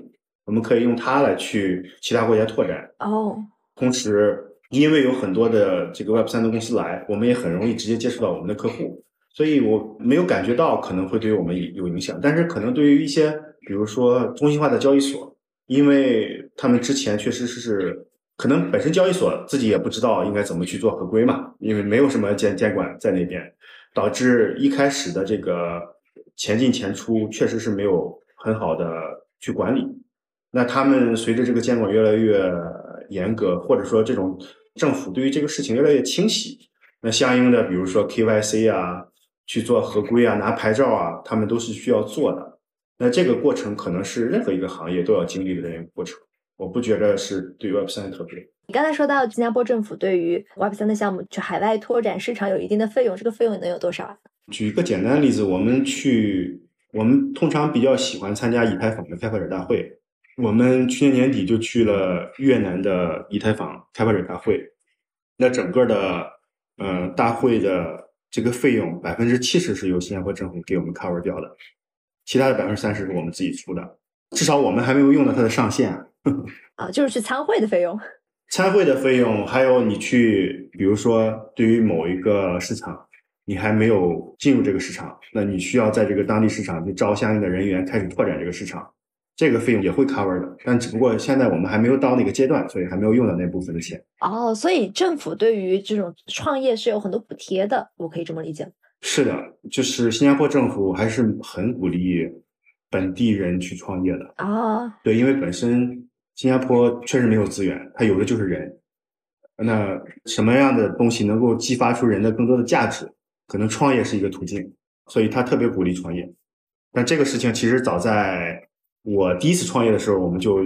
我们可以用它来去其他国家拓展。哦，同时，因为有很多的这个 Web 三的公司来，我们也很容易直接接触到我们的客户，所以我没有感觉到可能会对我们有影响。但是，可能对于一些比如说中心化的交易所，因为他们之前确实是可能本身交易所自己也不知道应该怎么去做合规嘛，因为没有什么监监管在那边，导致一开始的这个。钱进钱出确实是没有很好的去管理，那他们随着这个监管越来越严格，或者说这种政府对于这个事情越来越清晰，那相应的比如说 KYC 啊，去做合规啊，拿牌照啊，他们都是需要做的。那这个过程可能是任何一个行业都要经历的这样一个过程，我不觉得是对 Web 三特别。你刚才说到新加坡政府对于 Web 三的项目去海外拓展市场有一定的费用，这个费用能有多少啊？举一个简单的例子，我们去，我们通常比较喜欢参加以太坊的开发者大会。我们去年年底就去了越南的以太坊开发者大会，那整个的，呃，大会的这个费用百分之七十是由新加坡政府给我们 cover 掉的，其他的百分之三十是我们自己出的。至少我们还没有用到它的上限。啊，就是去参会的费用。参会的费用，还有你去，比如说对于某一个市场。你还没有进入这个市场，那你需要在这个当地市场去招相应的人员，开始拓展这个市场，这个费用也会 cover 的。但只不过现在我们还没有到那个阶段，所以还没有用到那部分的钱。哦，所以政府对于这种创业是有很多补贴的，我可以这么理解是的，就是新加坡政府还是很鼓励本地人去创业的啊。对，因为本身新加坡确实没有资源，它有的就是人。那什么样的东西能够激发出人的更多的价值？可能创业是一个途径，所以他特别鼓励创业。但这个事情其实早在我第一次创业的时候，我们就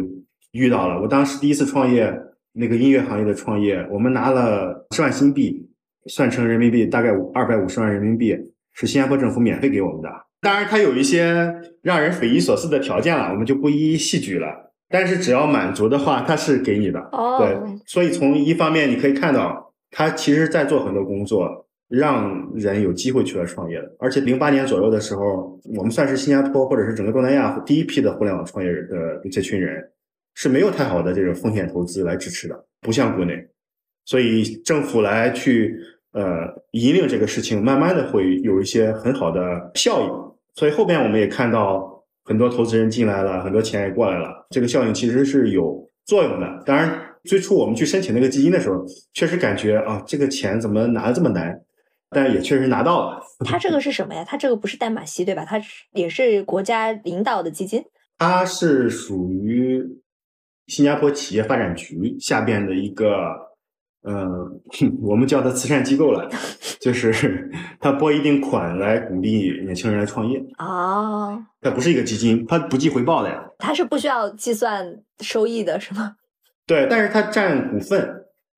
遇到了。我当时第一次创业，那个音乐行业的创业，我们拿了十万新币，算成人民币大概二百五十万人民币，是新加坡政府免费给我们的。当然，它有一些让人匪夷所思的条件了，我们就不一一细举了。但是只要满足的话，它是给你的。哦，对，所以从一方面你可以看到，他其实在做很多工作。让人有机会去来创业的，而且零八年左右的时候，我们算是新加坡或者是整个东南亚第一批的互联网创业的这群人，是没有太好的这种风险投资来支持的，不像国内，所以政府来去呃引领这个事情，慢慢的会有一些很好的效应。所以后边我们也看到很多投资人进来了，很多钱也过来了，这个效应其实是有作用的。当然，最初我们去申请那个基金的时候，确实感觉啊，这个钱怎么拿的这么难？但也确实拿到了。它这个是什么呀？它这个不是淡马锡对吧？它也是国家领导的基金。它是属于新加坡企业发展局下边的一个。嗯，我们叫它慈善机构了，就是 它拨一定款来鼓励年轻人来创业。哦，它不是一个基金，它不计回报的呀。它是不需要计算收益的，是吗？对，但是它占股份，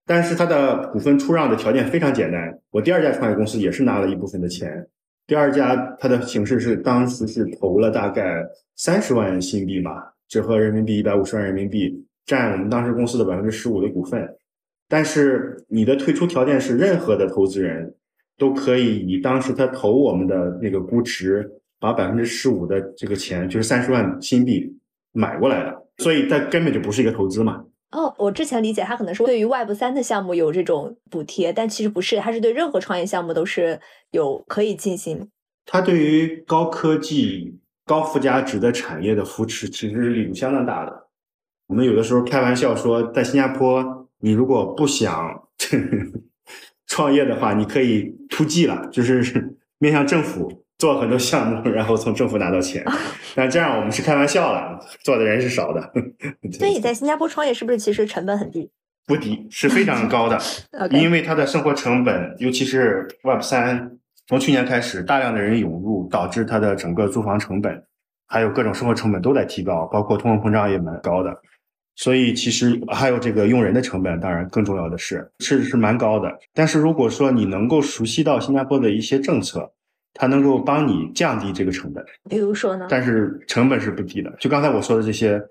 但是它的股份出让的条件非常简单。我第二家创业公司也是拿了一部分的钱，第二家它的形式是当时是投了大概三十万新币吧，折合人民币一百五十万人民币，占我们当时公司的百分之十五的股份。但是你的退出条件是，任何的投资人都可以以当时他投我们的那个估值，把百分之十五的这个钱，就是三十万新币买过来的，所以它根本就不是一个投资嘛。哦，我之前理解它可能是对于 Web 三的项目有这种补贴，但其实不是，它是对任何创业项目都是有可以进行。它对于高科技、高附加值的产业的扶持，其实是力度相当大的。我们有的时候开玩笑说，在新加坡。你如果不想 创业的话，你可以突击了，就是 面向政府做很多项目，然后从政府拿到钱。但这样我们是开玩笑了，做的人是少的。所以在新加坡创业是不是其实成本很低？不低，是非常高的。因为它的生活成本，尤其是 Web 三，从去年开始大量的人涌入，导致它的整个租房成本还有各种生活成本都在提高，包括通货膨胀也蛮高的。所以其实还有这个用人的成本，当然更重要的是是是蛮高的。但是如果说你能够熟悉到新加坡的一些政策，它能够帮你降低这个成本。比如说呢？但是成本是不低的，就刚才我说的这些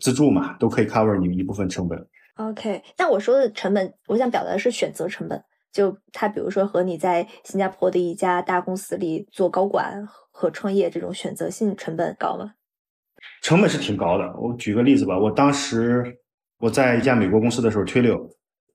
资助嘛，都可以 cover 你一部分成本。OK，但我说的成本，我想表达的是选择成本。就他比如说和你在新加坡的一家大公司里做高管和创业这种选择性成本高吗？成本是挺高的。我举个例子吧，我当时我在一家美国公司的时候推流，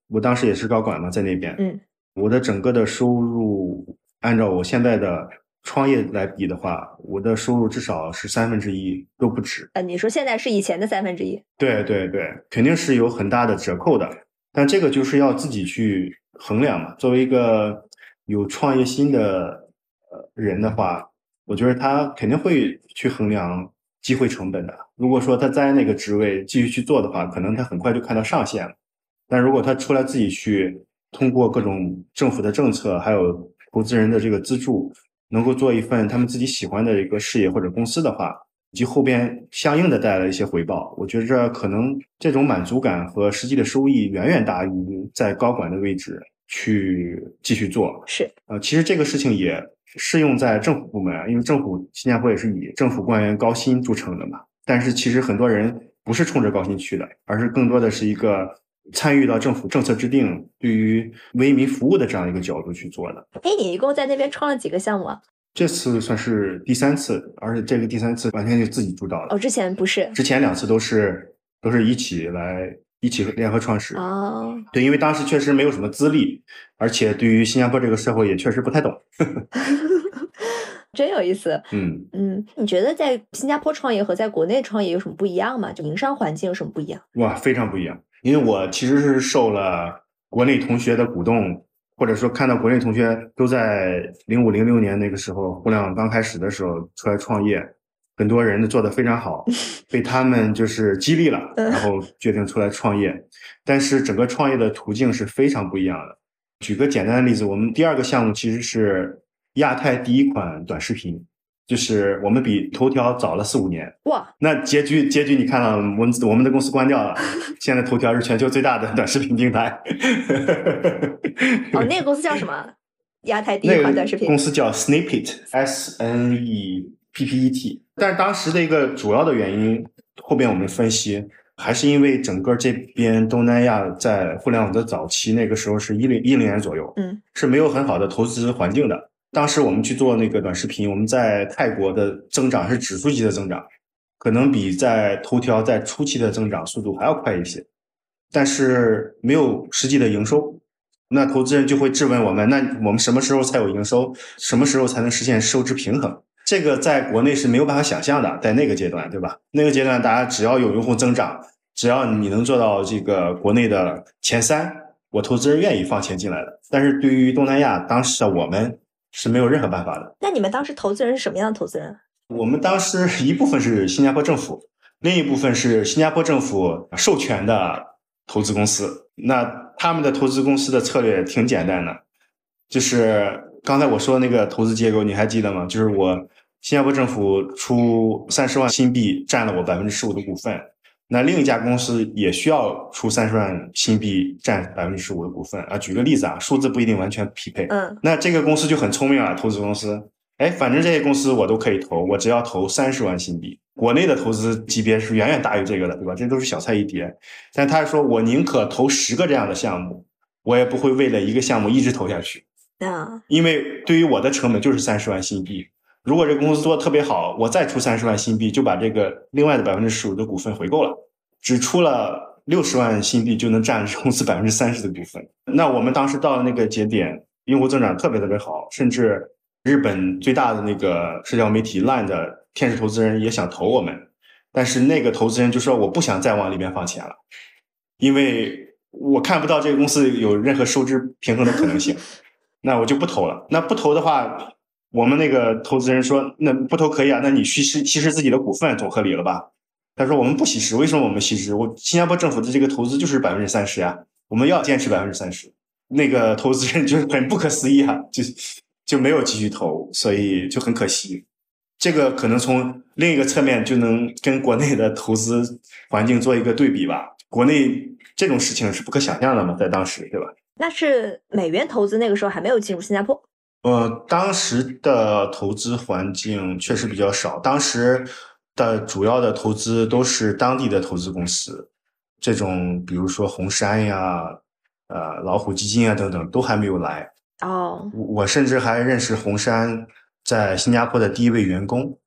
我当时也是高管嘛，在那边。嗯。我的整个的收入，按照我现在的创业来比的话，我的收入至少是三分之一都不止。呃，你说现在是以前的三分之一？对对对，肯定是有很大的折扣的。但这个就是要自己去衡量嘛。作为一个有创业心的呃人的话，我觉得他肯定会去衡量。机会成本的，如果说他在那个职位继续去做的话，可能他很快就看到上限了。但如果他出来自己去，通过各种政府的政策，还有投资人的这个资助，能够做一份他们自己喜欢的一个事业或者公司的话，以及后边相应的带来一些回报，我觉着可能这种满足感和实际的收益远远大于在高管的位置去继续做。是，呃，其实这个事情也。适用在政府部门，因为政府新加坡也是以政府官员高薪著称的嘛。但是其实很多人不是冲着高薪去的，而是更多的是一个参与到政府政策制定、对于为民服务的这样一个角度去做的。哎，你一共在那边创了几个项目啊？这次算是第三次，而且这个第三次完全就自己主导了。哦，之前不是？之前两次都是都是一起来。一起联合创始哦，对，因为当时确实没有什么资历，而且对于新加坡这个社会也确实不太懂，真有意思。嗯嗯，你觉得在新加坡创业和在国内创业有什么不一样吗？就营商环境有什么不一样？哇，非常不一样。因为我其实是受了国内同学的鼓动，或者说看到国内同学都在零五零六年那个时候互联网刚开始的时候出来创业。很多人做的非常好，被他们就是激励了，然后决定出来创业。但是整个创业的途径是非常不一样的。举个简单的例子，我们第二个项目其实是亚太第一款短视频，就是我们比头条早了四五年。哇！那结局结局你看了，我们我们的公司关掉了。现在头条是全球最大的短视频平台。哦，那个公司叫什么？亚太第一款短视频公司叫 Snippet，S N E。PPET，但是当时的一个主要的原因，后边我们分析，还是因为整个这边东南亚在互联网的早期，那个时候是一零一零年左右，嗯，是没有很好的投资环境的。当时我们去做那个短视频，我们在泰国的增长是指数级的增长，可能比在头条在初期的增长速度还要快一些，但是没有实际的营收，那投资人就会质问我们，那我们什么时候才有营收？什么时候才能实现收支平衡？这个在国内是没有办法想象的，在那个阶段，对吧？那个阶段，大家只要有用户增长，只要你能做到这个国内的前三，我投资人愿意放钱进来的。但是对于东南亚，当时的我们是没有任何办法的。那你们当时投资人是什么样的投资人？我们当时一部分是新加坡政府，另一部分是新加坡政府授权的投资公司。那他们的投资公司的策略挺简单的，就是刚才我说那个投资结构，你还记得吗？就是我新加坡政府出三十万新币，占了我百分之十五的股份。那另一家公司也需要出三十万新币，占百分之十五的股份啊。举个例子啊，数字不一定完全匹配。嗯，那这个公司就很聪明啊，投资公司，哎，反正这些公司我都可以投，我只要投三十万新币。国内的投资级别是远远大于这个的，对吧？这都是小菜一碟。但他说我宁可投十个这样的项目，我也不会为了一个项目一直投下去。啊，因为对于我的成本就是三十万新币。如果这个公司做的特别好，我再出三十万新币，就把这个另外的百分之十五的股份回购了。只出了六十万新币就能占公司 百分之三十的股份。那我们当时到了那个节点，用户增长特别特别好，甚至日本最大的那个社交媒体 Line 的天使投资人也想投我们，但是那个投资人就说我不想再往里边放钱了，因为我看不到这个公司有任何收支平衡的可能性，那我就不投了。那不投的话。我们那个投资人说：“那不投可以啊，那你稀释稀释自己的股份总合理了吧？”他说：“我们不稀释，为什么我们稀释？我新加坡政府的这个投资就是百分之三十呀，我们要坚持百分之三十。”那个投资人就是很不可思议啊，就就没有继续投，所以就很可惜。这个可能从另一个侧面就能跟国内的投资环境做一个对比吧。国内这种事情是不可想象的嘛，在当时，对吧？那是美元投资那个时候还没有进入新加坡。呃，当时的投资环境确实比较少，当时的主要的投资都是当地的投资公司，这种比如说红杉呀、呃老虎基金啊等等都还没有来。哦，我甚至还认识红杉在新加坡的第一位员工，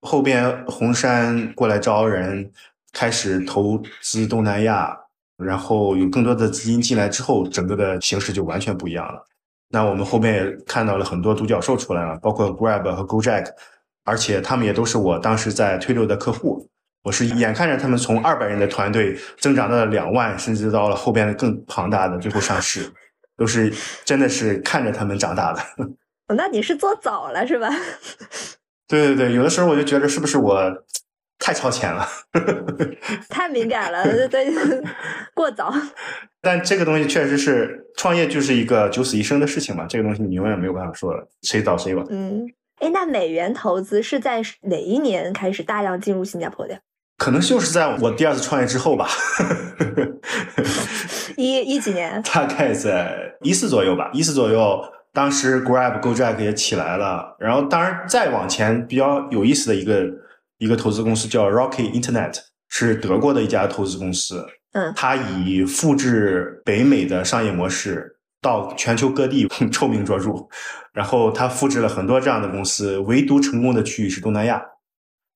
后边红杉过来招人，开始投资东南亚，然后有更多的资金进来之后，整个的形势就完全不一样了。那我们后面也看到了很多独角兽出来了，包括 Grab 和 GoJack，而且他们也都是我当时在推流的客户。我是眼看着他们从二百人的团队增长到了两万，甚至到了后边的更庞大的，最后上市，都是真的是看着他们长大的。那你是做早了是吧？对对对，有的时候我就觉得是不是我太超前了，太敏感了，对，过早。但这个东西确实是创业就是一个九死一生的事情嘛，这个东西你永远没有办法说了谁早谁晚。嗯，哎，那美元投资是在哪一年开始大量进入新加坡的？可能就是在我第二次创业之后吧，一一几年？大概在一四左右吧，一四左右，当时 Grab、GoJack 也起来了，然后当然再往前比较有意思的一个一个投资公司叫 Rocky Internet，是德国的一家投资公司。嗯，它以复制北美的商业模式到全球各地 臭名卓著，然后它复制了很多这样的公司，唯独成功的区域是东南亚。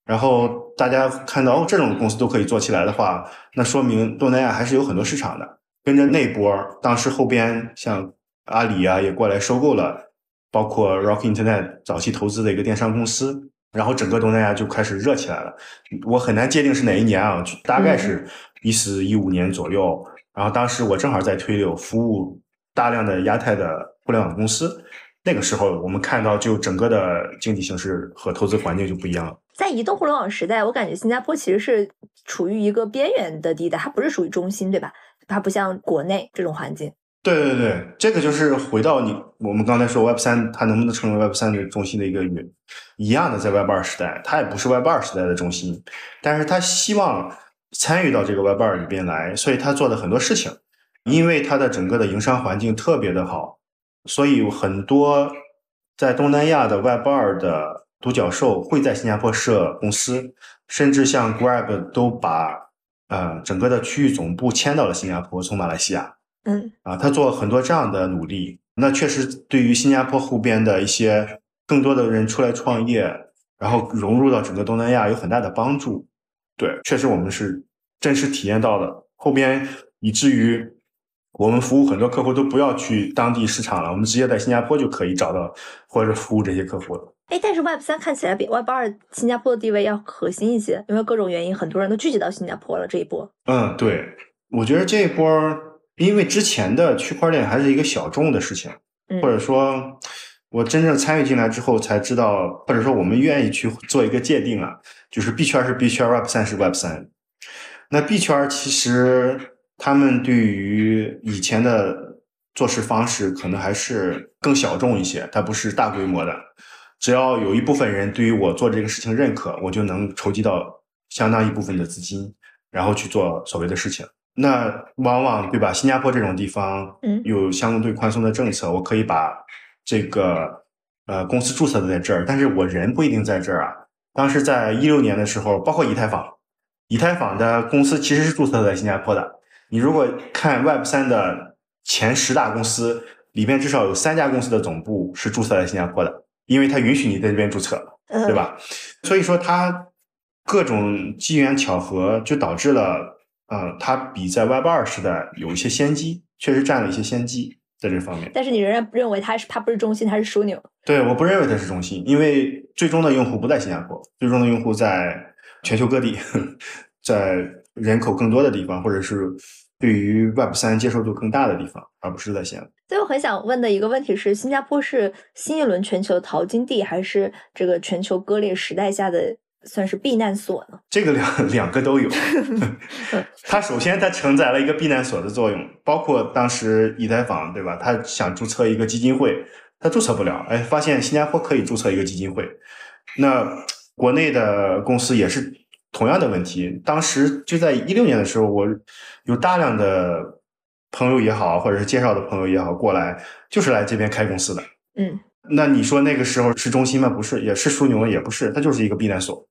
然后大家看到哦，这种公司都可以做起来的话，那说明东南亚还是有很多市场的。跟着那波，当时后边像阿里啊也过来收购了，包括 Rock Internet 早期投资的一个电商公司。然后整个东南亚就开始热起来了，我很难界定是哪一年啊，大概是一四一五年左右。然后当时我正好在推流，服务大量的亚太的互联网公司。那个时候我们看到，就整个的经济形势和投资环境就不一样了。在移动互联网时代，我感觉新加坡其实是处于一个边缘的地带，它不是属于中心，对吧？它不像国内这种环境。对对对，这个就是回到你我们刚才说 Web 三，它能不能成为 Web 三的中心的一个原一样的，在 Web 二时代，它也不是 Web 二时代的中心，但是它希望参与到这个 Web 二里边来，所以它做的很多事情，因为它的整个的营商环境特别的好，所以很多在东南亚的 Web 二的独角兽会在新加坡设公司，甚至像 Grab 都把呃整个的区域总部迁到了新加坡，从马来西亚。嗯啊，他做了很多这样的努力，那确实对于新加坡后边的一些更多的人出来创业，然后融入到整个东南亚有很大的帮助。对，确实我们是真实体验到了后边，以至于我们服务很多客户都不要去当地市场了，我们直接在新加坡就可以找到或者服务这些客户了。哎，但是 Web 三看起来比 Web 二新加坡的地位要核心一些，因为各种原因，很多人都聚集到新加坡了这一波。嗯，对，我觉得这一波。因为之前的区块链还是一个小众的事情，嗯或者说，我真正参与进来之后才知道，或者说我们愿意去做一个界定啊，就是 B 圈是 B 圈，Web 三是 Web 三。那 B 圈其实他们对于以前的做事方式可能还是更小众一些，它不是大规模的。只要有一部分人对于我做这个事情认可，我就能筹集到相当一部分的资金，然后去做所谓的事情。那往往对吧？新加坡这种地方，嗯有相对宽松的政策，我可以把这个呃公司注册的在这儿，但是我人不一定在这儿啊。当时在一六年的时候，包括以太坊，以太坊的公司其实是注册在新加坡的。你如果看 Web 三的前十大公司里面，至少有三家公司的总部是注册在新加坡的，因为它允许你在这边注册。嗯，对？吧？所以说它各种机缘巧合就导致了，呃，它比在 Web 二时代有一些先机，确实占了一些先机在这方面。但是你仍然认为它是它不是中心，它是枢纽。对，我不认为它是中心，因为最终的用户不在新加坡，最终的用户在全球各地，在人口更多的地方，或者是对于 Web 三接受度更大的地方，而不是在新加坡。所以我很想问的一个问题是：新加坡是新一轮全球淘金地，还是这个全球割裂时代下的算是避难所呢？这个两两个都有。它首先它承载了一个避难所的作用，包括当时以太坊对吧？他想注册一个基金会，他注册不了，哎，发现新加坡可以注册一个基金会。那国内的公司也是同样的问题。当时就在一六年的时候，我有大量的朋友也好，或者是介绍的朋友也好过来，就是来这边开公司的。嗯，那你说那个时候是中心吗？不是，也是枢纽吗？也不是，它就是一个避难所，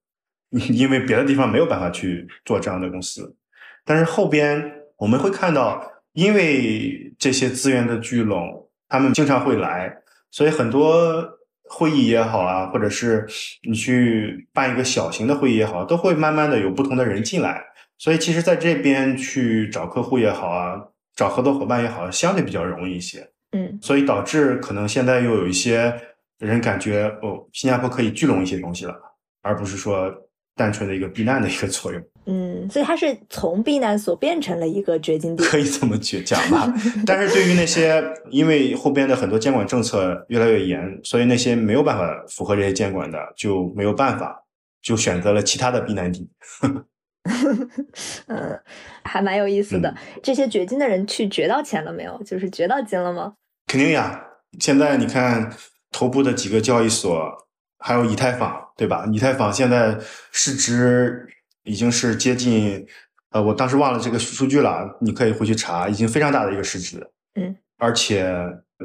因为别的地方没有办法去做这样的公司。但是后边我们会看到，因为这些资源的聚拢，他们经常会来，所以很多会议也好啊，或者是你去办一个小型的会议也好，都会慢慢的有不同的人进来。所以其实在这边去找客户也好啊，找合作伙伴也好，相对比较容易一些。嗯所以导致可能现在又有一些人感觉哦，新加坡可以聚拢一些东西了，而不是说单纯的一个避难的一个作用，嗯，所以它是从避难所变成了一个掘金地。可以这么去讲吧。但是对于那些因为后边的很多监管政策越来越严，所以那些没有办法符合这些监管的就没有办法，就选择了其他的避难地。嗯，还蛮有意思的。这些掘金的人去掘到钱了没有？就是掘到金了吗？肯定呀，现在你看头部的几个交易所，还有以太坊，对吧？以太坊现在市值已经是接近，呃，我当时忘了这个数据了，你可以回去查，已经非常大的一个市值。嗯，而且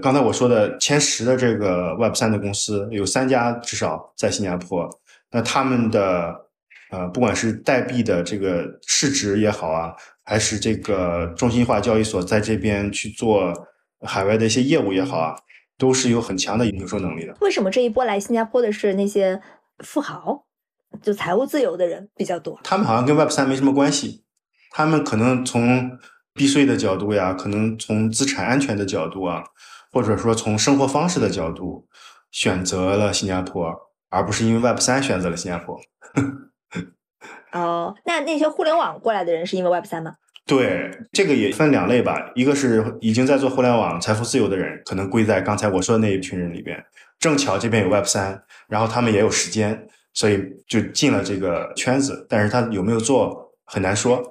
刚才我说的前十的这个 Web 三的公司，有三家至少在新加坡，那他们的呃，不管是代币的这个市值也好啊，还是这个中心化交易所在这边去做海外的一些业务也好啊，都是有很强的营收能力的。为什么这一波来新加坡的是那些富豪，就财务自由的人比较多？他们好像跟 Web 三没什么关系，他们可能从避税的角度呀，可能从资产安全的角度啊，或者说从生活方式的角度，选择了新加坡，而不是因为 Web 三选择了新加坡。哦，那那些互联网过来的人是因为 Web 三吗？对，这个也分两类吧，一个是已经在做互联网、财富自由的人，可能归在刚才我说的那一群人里边。正巧这边有 Web 三，然后他们也有时间，所以就进了这个圈子。但是他有没有做很难说。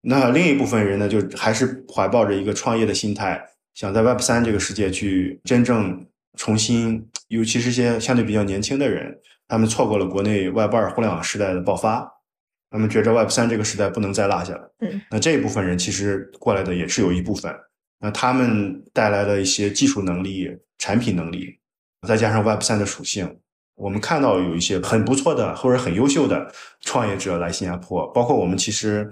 那另一部分人呢，就还是怀抱着一个创业的心态，想在 Web 三这个世界去真正重新，尤其是些相对比较年轻的人，他们错过了国内 Web 二互联网时代的爆发，他们觉着 Web 三这个时代不能再落下了。嗯，那这一部分人其实过来的也是有一部分，那他们带来的一些技术能力、产品能力，再加上 Web 三的属性，我们看到有一些很不错的或者很优秀的创业者来新加坡，包括我们其实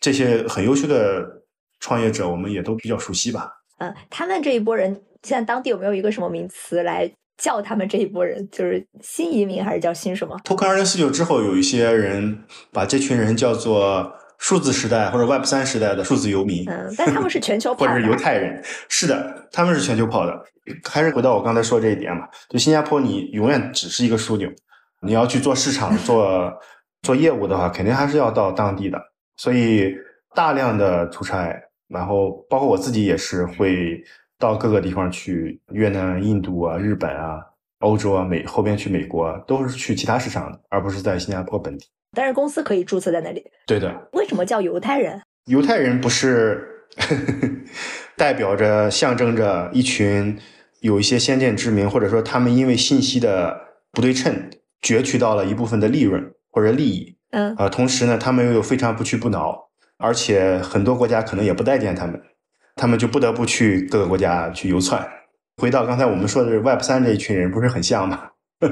这些很优秀的创业者，我们也都比较熟悉吧。嗯，他们这一波人现在当地有没有一个什么名词来叫他们这一波人？就是新移民还是叫新什么？Token 二零四九之后，有一些人把这群人叫做数字时代或者 Web 三时代的数字游民。嗯，但他们是全球 跑或者是犹。太人，是的，他们是全球跑的。还是回到我刚才说这一点嘛，就新加坡，你永远只是一个枢纽，你要去做市场、做做业务的话，肯定还是要到当地的。所以大量的出差然后包括我自己也是会到各个地方去，越南、印度啊、日本啊、欧洲啊、美后边去美国，都是去其他市场的，而不是在新加坡本地。但是公司可以注册在那里。对的。为什么叫犹太人？犹太人不是 代表着、象征着一群有一些先见之明，或者说他们因为信息的不对称，攫取到了一部分的利润或者利益。嗯。啊，同时呢，他们又有非常不屈不挠，而且很多国家可能也不待见他们，他们就不得不去各个国家去游窜。回到刚才我们说的 Web 三这一群人，不是很像吗？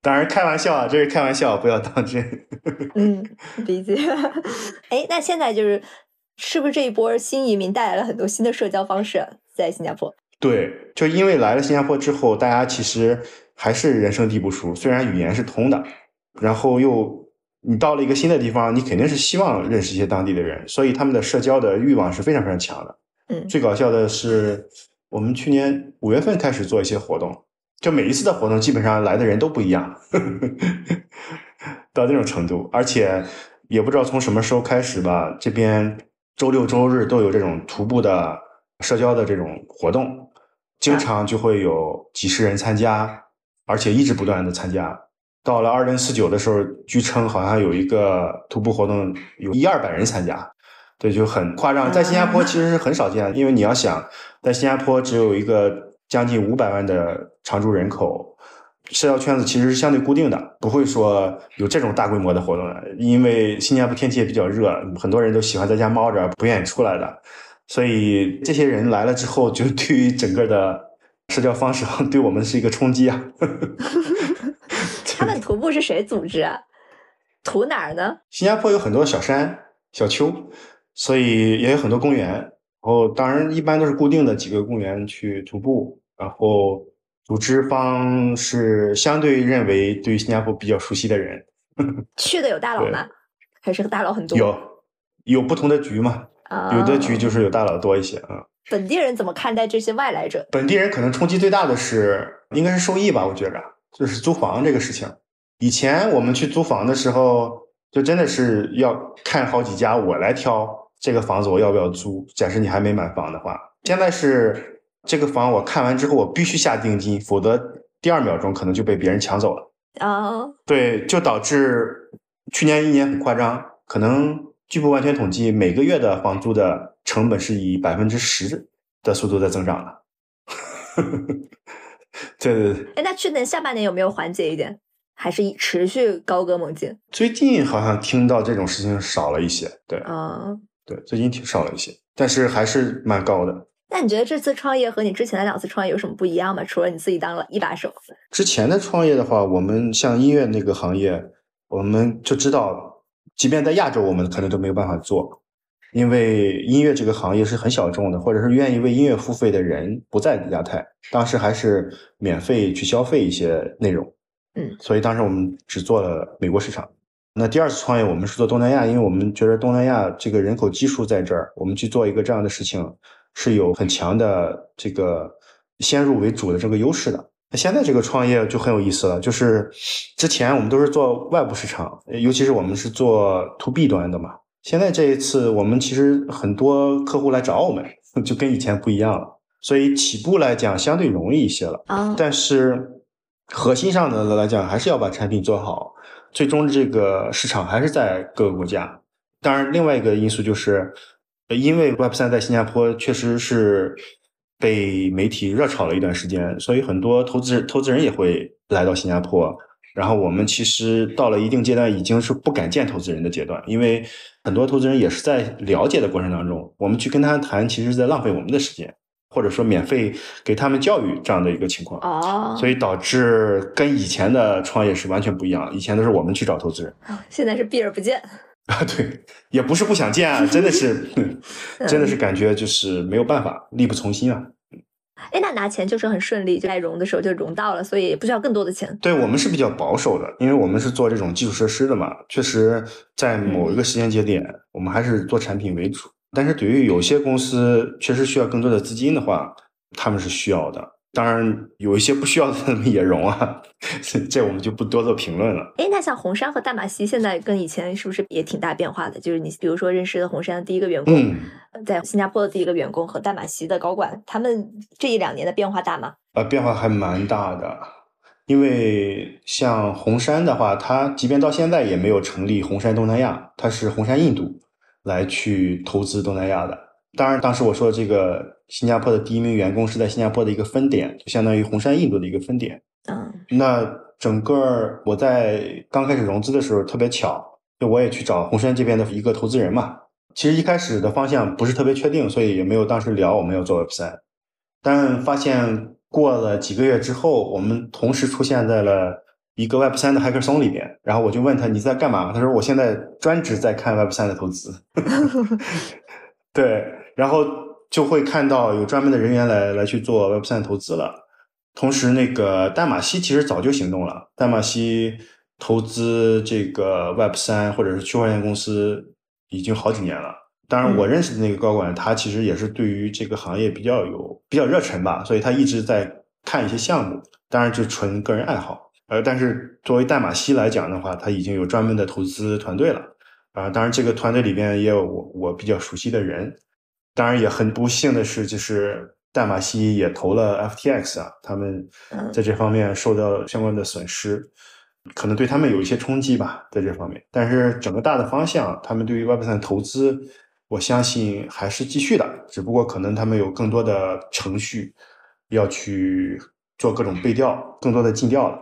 当然开玩笑啊，这是开玩笑，不要当真。嗯，理解。哎，那现在就是，是不是这一波新移民带来了很多新的社交方式，在新加坡？对，就因为来了新加坡之后，大家其实还是人生地不熟，虽然语言是通的，然后又你到了一个新的地方，你肯定是希望认识一些当地的人，所以他们的社交的欲望是非常非常强的。嗯，最搞笑的是，我们去年五月份开始做一些活动。就每一次的活动，基本上来的人都不一样，到这种程度，而且也不知道从什么时候开始吧，这边周六周日都有这种徒步的社交的这种活动，经常就会有几十人参加，而且一直不断的参加。到了二零四九的时候，据称好像有一个徒步活动有一二百人参加，对，就很夸张。在新加坡其实是很少见的，因为你要想，在新加坡只有一个。将近五百万的常住人口，社交圈子其实是相对固定的，不会说有这种大规模的活动的。因为新加坡天气也比较热，很多人都喜欢在家猫着，不愿意出来的。所以这些人来了之后，就对于整个的社交方式，对我们是一个冲击啊。是谁组织啊？图哪儿呢？新加坡有很多小山、小丘，所以也有很多公园。然后当然一般都是固定的几个公园去徒步。然后组织方是相对认为对新加坡比较熟悉的人，去的有大佬吗？还是大佬很多？有有不同的局嘛？有的局就是有大佬多一些啊。本地人怎么看待这些外来者？本地人可能冲击最大的是应该是受益吧，我觉着就是租房这个事情。以前我们去租房的时候，就真的是要看好几家，我来挑这个房子我要不要租。假设你还没买房的话，现在是。这个房我看完之后，我必须下定金，否则第二秒钟可能就被别人抢走了。啊，对，就导致去年一年很夸张，可能据不完全统计，每个月的房租的成本是以百分之十的速度在增长的。对对对。哎，那去年下半年有没有缓解一点，还是持续高歌猛进？最近好像听到这种事情少了一些。对，啊，对，最近挺少了一些，但是还是蛮高的。那你觉得这次创业和你之前的两次创业有什么不一样吗？除了你自己当了一把手，之前的创业的话，我们像音乐那个行业，我们就知道，即便在亚洲，我们可能都没有办法做，因为音乐这个行业是很小众的，或者是愿意为音乐付费的人不在亚太。当时还是免费去消费一些内容，嗯，所以当时我们只做了美国市场。那第二次创业，我们是做东南亚，因为我们觉得东南亚这个人口基数在这儿，我们去做一个这样的事情。是有很强的这个先入为主的这个优势的。那现在这个创业就很有意思了，就是之前我们都是做外部市场，尤其是我们是做 to B 端的嘛。现在这一次，我们其实很多客户来找我们，就跟以前不一样了。所以起步来讲相对容易一些了。啊，但是核心上的来讲，还是要把产品做好。最终这个市场还是在各个国家。当然，另外一个因素就是。因为 Web 三在新加坡确实是被媒体热炒了一段时间，所以很多投资投资人也会来到新加坡。然后我们其实到了一定阶段，已经是不敢见投资人的阶段，因为很多投资人也是在了解的过程当中，我们去跟他谈，其实在浪费我们的时间，或者说免费给他们教育这样的一个情况。哦，所以导致跟以前的创业是完全不一样，以前都是我们去找投资人，现在是避而不见。啊，对，也不是不想见啊，真的是，真的是感觉就是没有办法，力不从心啊。哎，那拿钱就是很顺利，就在融的时候就融到了，所以也不需要更多的钱。对我们是比较保守的，因为我们是做这种基础设施的嘛，确实在某一个时间节点，我们还是做产品为主。但是对于有些公司确实需要更多的资金的话，他们是需要的。当然有一些不需要的 也融啊，这我们就不多做评论了。哎，那像红杉和大马锡现在跟以前是不是也挺大变化的？就是你比如说认识的红杉的第一个员工，在新加坡的第一个员工和大马锡的高管，他们这一两年的变化大吗？呃，变化还蛮大的，因为像红杉的话，它即便到现在也没有成立红杉东南亚，它是红杉印度来去投资东南亚的。当然，当时我说这个。新加坡的第一名员工是在新加坡的一个分点，就相当于红杉印度的一个分点。嗯，那整个我在刚开始融资的时候特别巧，就我也去找红杉这边的一个投资人嘛。其实一开始的方向不是特别确定，所以也没有当时聊我们要做 Web 三。但发现过了几个月之后，我们同时出现在了一个 Web 三的 Hacker 松里面。然后我就问他你在干嘛？他说我现在专职在看 Web 三的投资。对，然后。就会看到有专门的人员来来去做 Web 三投资了。同时，那个淡马锡其实早就行动了。淡马锡投资这个 Web 三或者是区块链公司已经好几年了。当然，我认识的那个高管，他其实也是对于这个行业比较有比较热忱吧，所以他一直在看一些项目。当然，就纯个人爱好。呃，但是作为淡马锡来讲的话，他已经有专门的投资团队了。啊，当然这个团队里边也有我我比较熟悉的人。当然也很不幸的是，就是淡马锡也投了 FTX 啊，他们在这方面受到相关的损失，可能对他们有一些冲击吧，在这方面。但是整个大的方向，他们对于 Web3 投资，我相信还是继续的，只不过可能他们有更多的程序要去做各种背调，更多的尽调了，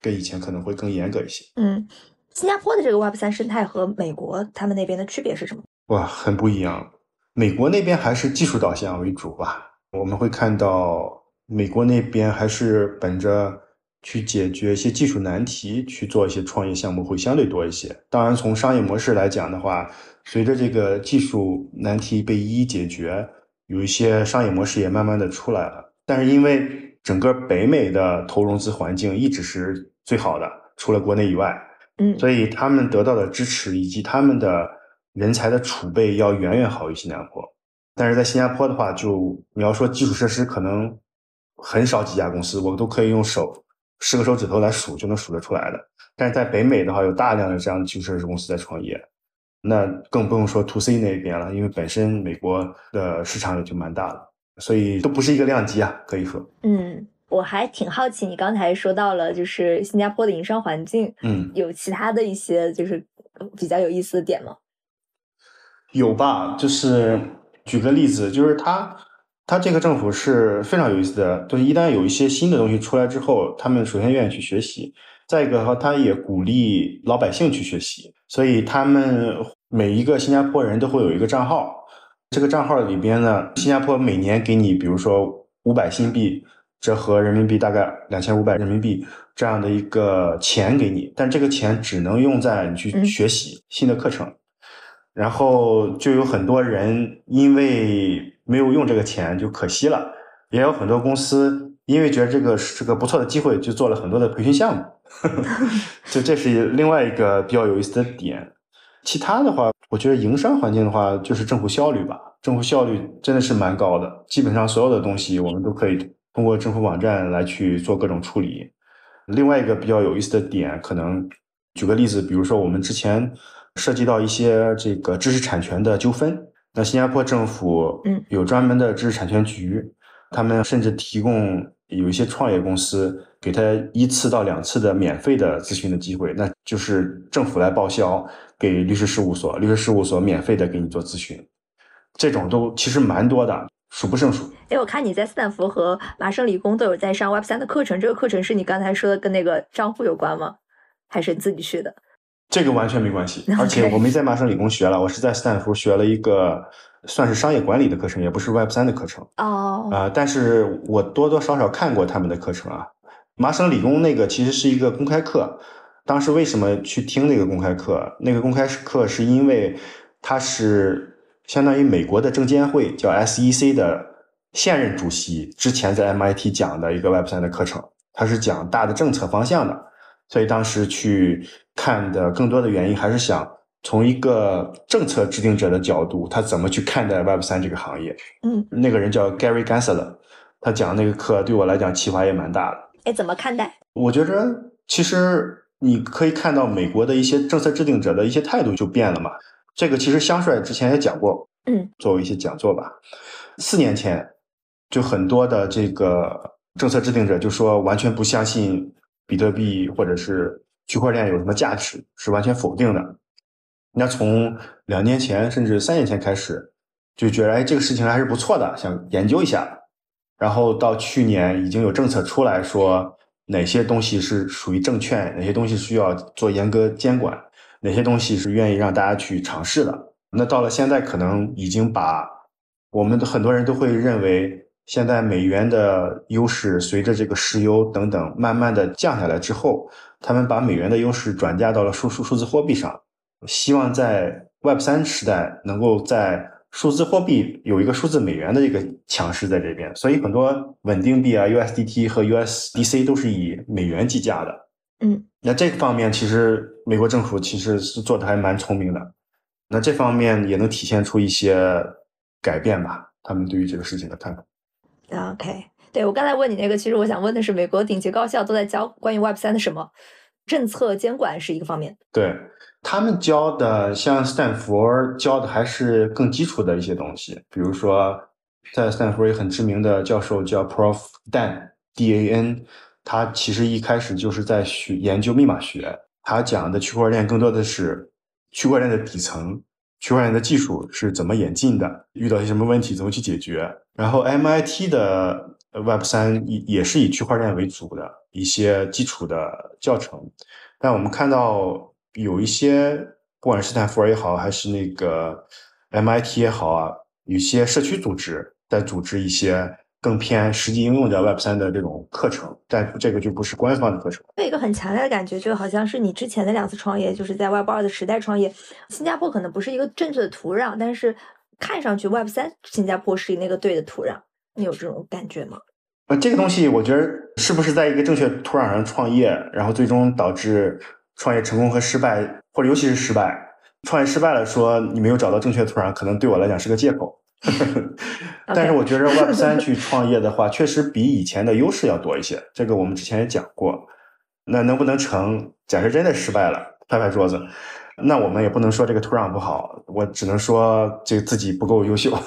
跟以前可能会更严格一些。嗯，新加坡的这个 Web 三生态和美国他们那边的区别是什么？哇，很不一样。美国那边还是技术导向为主吧，我们会看到美国那边还是本着去解决一些技术难题去做一些创业项目会相对多一些。当然，从商业模式来讲的话，随着这个技术难题被一一解决，有一些商业模式也慢慢的出来了。但是因为整个北美的投融资环境一直是最好的，除了国内以外，嗯，所以他们得到的支持以及他们的。人才的储备要远远好于新加坡，但是在新加坡的话，就你要说基础设施，可能很少几家公司，我都可以用手十个手指头来数就能数得出来的。但是在北美的话，有大量的这样的基础设施公司在创业，那更不用说 To C 那边了，因为本身美国的市场也就蛮大了，所以都不是一个量级啊，可以说。嗯，我还挺好奇，你刚才说到了就是新加坡的营商环境，嗯，有其他的一些就是比较有意思的点吗？有吧，就是举个例子，就是他他这个政府是非常有意思的，就是一旦有一些新的东西出来之后，他们首先愿意去学习，再一个的话，他也鼓励老百姓去学习，所以他们每一个新加坡人都会有一个账号，这个账号里边呢，新加坡每年给你，比如说五百新币，折合人民币大概两千五百人民币这样的一个钱给你，但这个钱只能用在你去学习新的课程。然后就有很多人因为没有用这个钱就可惜了，也有很多公司因为觉得这个是个不错的机会，就做了很多的培训项目，就这是另外一个比较有意思的点。其他的话，我觉得营商环境的话，就是政府效率吧，政府效率真的是蛮高的，基本上所有的东西我们都可以通过政府网站来去做各种处理。另外一个比较有意思的点，可能举个例子，比如说我们之前。涉及到一些这个知识产权的纠纷，那新加坡政府嗯有专门的知识产权局，他们甚至提供有一些创业公司给他一次到两次的免费的咨询的机会，那就是政府来报销给律师事务所，律师事务所免费的给你做咨询，这种都其实蛮多的，数不胜数。哎，我看你在斯坦福和麻省理工都有在上 Web 三的课程，这个课程是你刚才说的跟那个账户有关吗？还是你自己去的？这个完全没关系，而且我没在麻省理工学了，我是在斯坦福学了一个算是商业管理的课程，也不是 Web 三的课程哦。啊，但是我多多少少看过他们的课程啊。麻省理工那个其实是一个公开课，当时为什么去听那个公开课？那个公开课是因为它是相当于美国的证监会叫 SEC 的现任主席之前在 MIT 讲的一个 Web 三的课程，他是讲大的政策方向的。所以当时去看的更多的原因，还是想从一个政策制定者的角度，他怎么去看待 Web 三这个行业。嗯，那个人叫 Gary Gensler，他讲那个课对我来讲启发也蛮大的。哎，怎么看待？我觉着其实你可以看到美国的一些政策制定者的一些态度就变了嘛。这个其实香帅之前也讲过，嗯，作为一些讲座吧。四年前就很多的这个政策制定者就说完全不相信比特币或者是区块链有什么价值，是完全否定的。那从两年前甚至三年前开始就觉得哎这个事情还是不错的，想研究一下。然后到去年已经有政策出来说哪些东西是属于证券，哪些东西需要做严格监管，哪些东西是愿意让大家去尝试的。那到了现在，可能已经把我们的很多人都会认为，现在美元的优势随着这个石油等等慢慢的降下来之后，他们把美元的优势转嫁到了数数数字货币上，希望在 Web 三时代能够在。数字货币有一个数字美元的一个强势在这边，所以很多稳定币啊，USDT 和 USDC 都是以美元计价的。嗯，那这个方面其实美国政府其实是做的还蛮聪明的。那这方面也能体现出一些改变吧，他们对于这个事情的看法。OK，对我刚才问你那个，其实我想问的是，美国顶级高校都在教关于 Web 三的什么？政策监管是一个方面。对。他们教的像斯坦福教的还是更基础的一些东西，比如说在斯坦福也很知名的教授叫 Prof Dan D A N，他其实一开始就是在学研究密码学，他讲的区块链更多的是区块链的底层，区块链的技术是怎么演进的，遇到一些什么问题怎么去解决。然后 MIT 的 Web 三也也是以区块链为主的一些基础的教程，但我们看到。有一些，不管是斯坦福也好，还是那个 MIT 也好啊，有些社区组织在组织一些更偏实际应用的 Web 三的这种课程，但这个就不是官方的课程。有一个很强烈的感觉，就好像是你之前的两次创业，就是在 Web 二的时代创业，新加坡可能不是一个正确的土壤，但是看上去 Web 三新加坡是那个对的土壤，你有这种感觉吗？呃，这个东西我觉得是不是在一个正确土壤上创业，然后最终导致。创业成功和失败，或者尤其是失败，创业失败了，说你没有找到正确土壤，可能对我来讲是个借口。但是我觉得 Web 三去创业的话，确实比以前的优势要多一些。这个我们之前也讲过。那能不能成？假设真的失败了，拍拍桌子，那我们也不能说这个土壤不好，我只能说这自己不够优秀。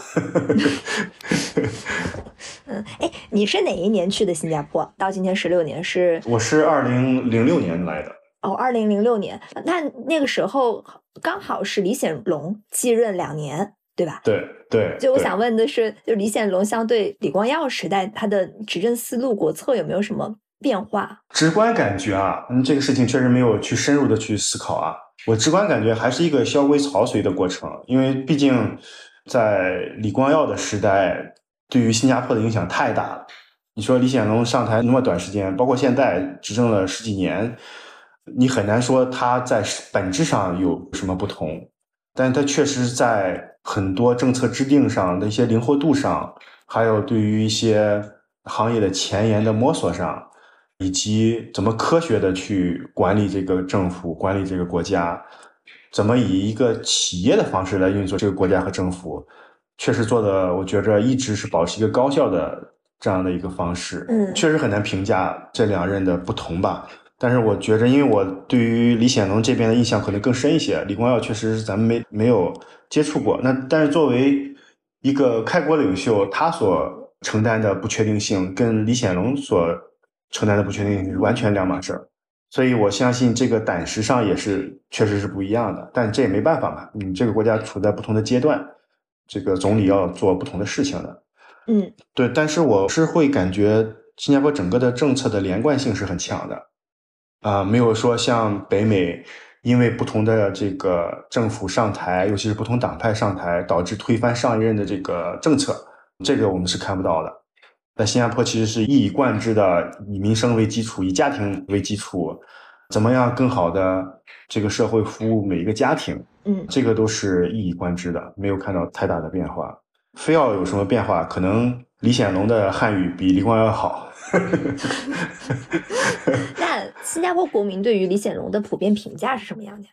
嗯，哎，你是哪一年去的新加坡？到今天十六年是？我是二零零六年来的。哦，二零零六年，那那个时候刚好是李显龙继任两年，对吧？对对。就我想问的是，就李显龙相对李光耀时代，他的执政思路、国策有没有什么变化？直观感觉啊，嗯，这个事情确实没有去深入的去思考啊。我直观感觉还是一个萧规曹随的过程，因为毕竟在李光耀的时代，对于新加坡的影响太大了。你说李显龙上台那么短时间，包括现在执政了十几年。你很难说他在本质上有什么不同，但它确实在很多政策制定上的一些灵活度上，还有对于一些行业的前沿的摸索上，以及怎么科学的去管理这个政府、管理这个国家，怎么以一个企业的方式来运作这个国家和政府，确实做的，我觉着一直是保持一个高效的这样的一个方式。嗯，确实很难评价这两任的不同吧。但是我觉着，因为我对于李显龙这边的印象可能更深一些。李光耀确实是咱们没没有接触过。那但是作为一个开国领袖，他所承担的不确定性跟李显龙所承担的不确定性是完全两码事儿。所以我相信这个胆识上也是确实是不一样的。但这也没办法嘛，你这个国家处在不同的阶段，这个总理要做不同的事情的。嗯，对。但是我是会感觉新加坡整个的政策的连贯性是很强的。啊，没有说像北美，因为不同的这个政府上台，尤其是不同党派上台，导致推翻上一任的这个政策，这个我们是看不到的。在新加坡，其实是一以贯之的以民生为基础，以家庭为基础，怎么样更好的这个社会服务每一个家庭，嗯，这个都是一以贯之的，没有看到太大的变化。非要有什么变化，可能李显龙的汉语比李光耀好。那新加坡国民对于李显龙的普遍评价是什么样的？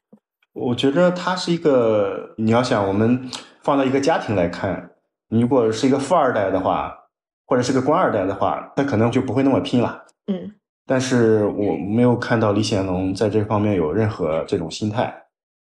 我觉得他是一个，你要想我们放到一个家庭来看，你如果是一个富二代的话，或者是个官二代的话，他可能就不会那么拼了。嗯，但是我没有看到李显龙在这方面有任何这种心态，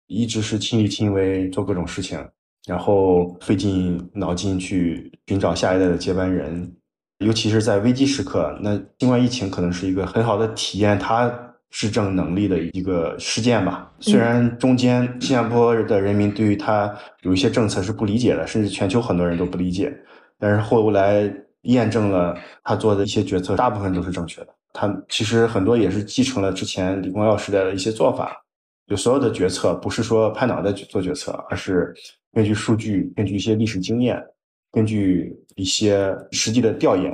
一直是亲力亲为做各种事情，然后费尽脑筋去寻找下一代的接班人。尤其是在危机时刻，那新冠疫情可能是一个很好的体验他执政能力的一个事件吧。虽然中间新加坡的人民对于他有一些政策是不理解的，甚至全球很多人都不理解，但是后来验证了他做的一些决策大部分都是正确的。他其实很多也是继承了之前李光耀时代的一些做法，就所有的决策不是说拍脑袋去做决策，而是根据数据，根据一些历史经验。根据一些实际的调研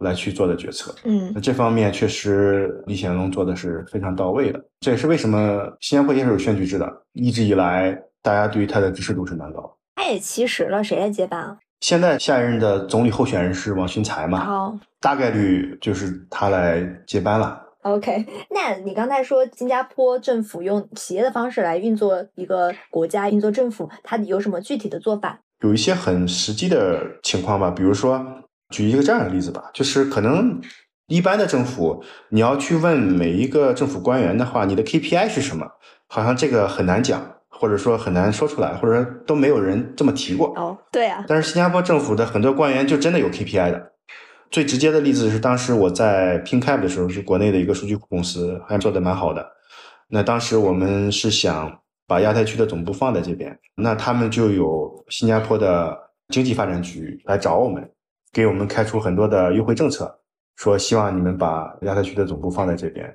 来去做的决策，嗯，那这方面确实李显龙做的是非常到位的。这也是为什么新加坡也是有选举制的，一直以来大家对于他的支持度是蛮高。他也七十了，谁来接班啊？现在下一任的总理候选人是王群才嘛？哦，大概率就是他来接班了。OK，那你刚才说新加坡政府用企业的方式来运作一个国家，运作政府，它有什么具体的做法？有一些很实际的情况吧，比如说举一个这样的例子吧，就是可能一般的政府，你要去问每一个政府官员的话，你的 KPI 是什么？好像这个很难讲，或者说很难说出来，或者说都没有人这么提过。哦，对啊。但是新加坡政府的很多官员就真的有 KPI 的。最直接的例子是当时我在 PingCap 的时候，是国内的一个数据库公司，还做的蛮好的。那当时我们是想。把亚太区的总部放在这边，那他们就有新加坡的经济发展局来找我们，给我们开出很多的优惠政策，说希望你们把亚太区的总部放在这边，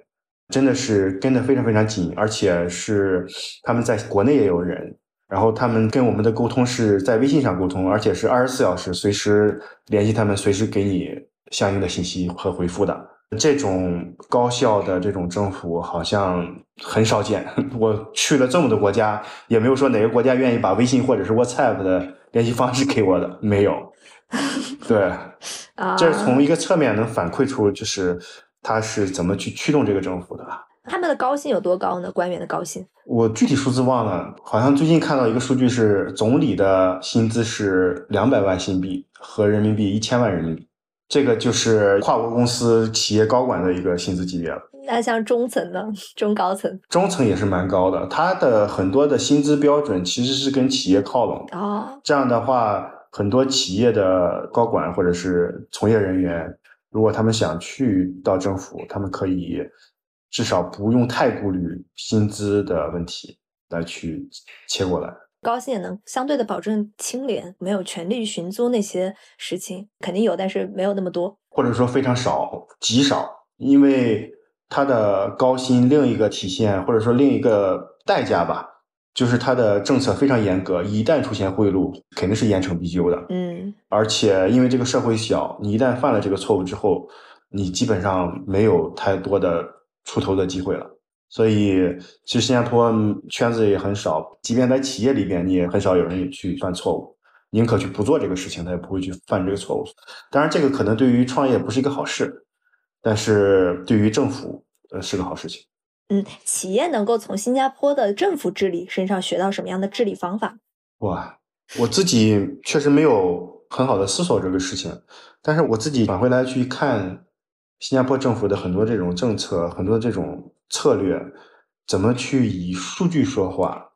真的是跟得非常非常紧，而且是他们在国内也有人，然后他们跟我们的沟通是在微信上沟通，而且是二十四小时随时联系他们，随时给你相应的信息和回复的。这种高效的这种政府好像很少见。我去了这么多国家，也没有说哪个国家愿意把微信或者是 WhatsApp 的联系方式给我的，没有。对，这是从一个侧面能反馈出，就是他是怎么去驱动这个政府的。他们的高薪有多高呢？官员的高薪？我具体数字忘了，好像最近看到一个数据是，总理的薪资是两百万新币和人民币一千万人民币。这个就是跨国公司企业高管的一个薪资级别了。那像中层呢？中高层？中层也是蛮高的，他的很多的薪资标准其实是跟企业靠拢。哦，这样的话，很多企业的高管或者是从业人员，如果他们想去到政府，他们可以至少不用太顾虑薪资的问题来去切过来。高薪也能相对的保证清廉，没有权力寻租那些事情，肯定有，但是没有那么多，或者说非常少，极少。因为它的高薪另一个体现，或者说另一个代价吧，就是它的政策非常严格，一旦出现贿赂，肯定是严惩必究的。嗯，而且因为这个社会小，你一旦犯了这个错误之后，你基本上没有太多的出头的机会了。所以，其实新加坡圈子也很少，即便在企业里边，你也很少有人去犯错误，宁可去不做这个事情，他也不会去犯这个错误。当然，这个可能对于创业不是一个好事，但是对于政府，呃，是个好事情。嗯，企业能够从新加坡的政府治理身上学到什么样的治理方法？哇，我自己确实没有很好的思索这个事情，但是我自己返回来去看。新加坡政府的很多这种政策，很多这种策略，怎么去以数据说话？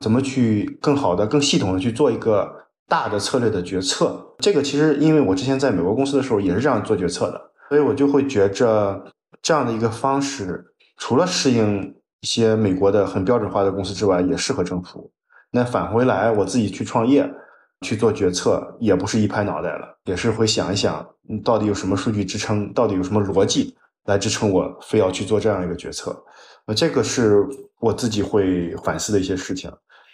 怎么去更好的、更系统的去做一个大的策略的决策？这个其实，因为我之前在美国公司的时候也是这样做决策的，所以我就会觉着这样的一个方式，除了适应一些美国的很标准化的公司之外，也适合政府。那返回来，我自己去创业。去做决策也不是一拍脑袋了，也是会想一想，到底有什么数据支撑，到底有什么逻辑来支撑我非要去做这样一个决策。那这个是我自己会反思的一些事情。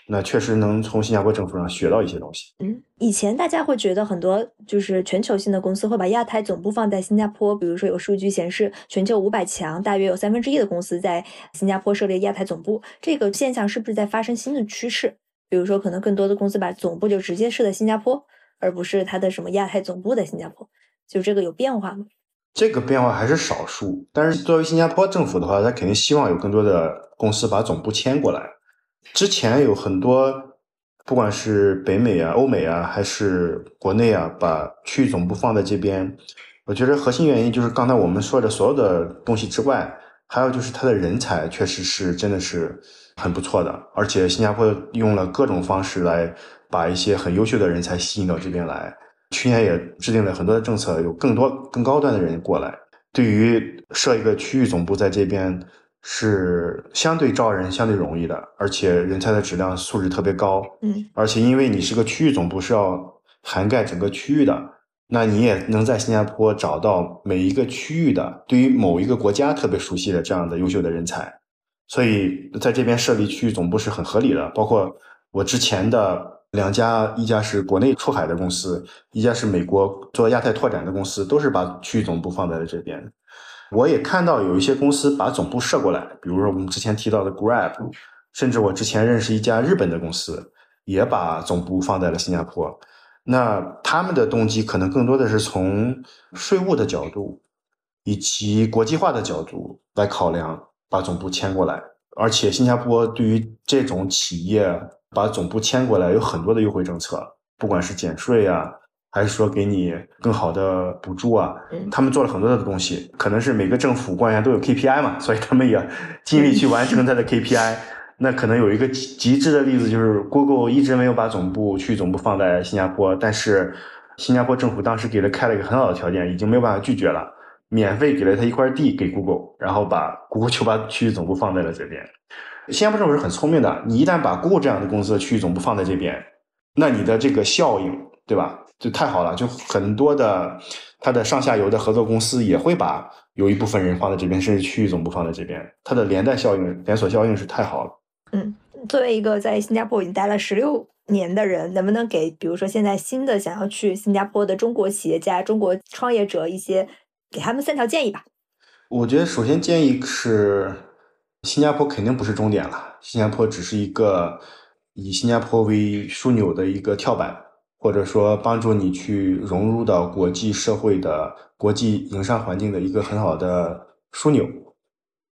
那确实能从新加坡政府上学到一些东西。嗯，以前大家会觉得很多就是全球性的公司会把亚太总部放在新加坡，比如说有数据显示，全球五百强大约有三分之一的公司在新加坡设立亚太总部，这个现象是不是在发生新的趋势？比如说，可能更多的公司把总部就直接设在新加坡，而不是它的什么亚太总部在新加坡，就这个有变化吗？这个变化还是少数，但是作为新加坡政府的话，他肯定希望有更多的公司把总部迁过来。之前有很多不管是北美啊、欧美啊，还是国内啊，把区域总部放在这边，我觉得核心原因就是刚才我们说的所有的东西之外，还有就是它的人才确实是真的是很不错的，而且新加坡用了各种方式来把一些很优秀的人才吸引到这边来。去年也制定了很多的政策，有更多更高端的人过来。对于设一个区域总部在这边。是相对招人相对容易的，而且人才的质量素质特别高。嗯，而且因为你是个区域总部，是要涵盖整个区域的，那你也能在新加坡找到每一个区域的对于某一个国家特别熟悉的这样的优秀的人才，所以在这边设立区域总部是很合理的。包括我之前的两家，一家是国内出海的公司，一家是美国做亚太拓展的公司，都是把区域总部放在了这边。我也看到有一些公司把总部设过来，比如说我们之前提到的 Grab，甚至我之前认识一家日本的公司，也把总部放在了新加坡。那他们的动机可能更多的是从税务的角度，以及国际化的角度来考量，把总部迁过来。而且新加坡对于这种企业把总部迁过来有很多的优惠政策，不管是减税啊。还是说给你更好的补助啊？他们做了很多的东西，可能是每个政府官员都有 KPI 嘛，所以他们也尽力去完成他的 KPI。那可能有一个极致的例子，就是 Google 一直没有把总部区域总部放在新加坡，但是新加坡政府当时给了开了一个很好的条件，已经没有办法拒绝了，免费给了他一块地给 Google，然后把 Google 就把区域总部放在了这边。新加坡政府是很聪明的，你一旦把 Google 这样的公司的区域总部放在这边，那你的这个效应，对吧？就太好了，就很多的它的上下游的合作公司也会把有一部分人放在这边，甚至区域总部放在这边，它的连带效应、连锁效应是太好了。嗯，作为一个在新加坡已经待了十六年的人，能不能给比如说现在新的想要去新加坡的中国企业家、中国创业者一些给他们三条建议吧？我觉得首先建议是，新加坡肯定不是终点了，新加坡只是一个以新加坡为枢纽的一个跳板。或者说帮助你去融入到国际社会的国际营商环境的一个很好的枢纽，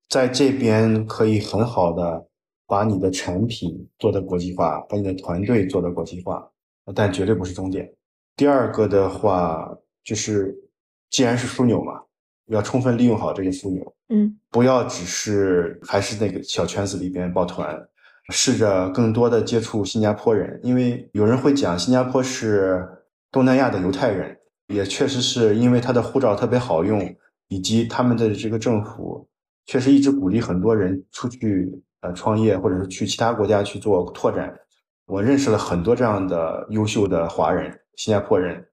在这边可以很好的把你的产品做的国际化，把你的团队做的国际化，但绝对不是终点。第二个的话就是，既然是枢纽嘛，要充分利用好这个枢纽，嗯，不要只是还是那个小圈子里边抱团。试着更多的接触新加坡人，因为有人会讲新加坡是东南亚的犹太人，也确实是因为他的护照特别好用，以及他们的这个政府确实一直鼓励很多人出去呃创业，或者是去其他国家去做拓展。我认识了很多这样的优秀的华人，新加坡人，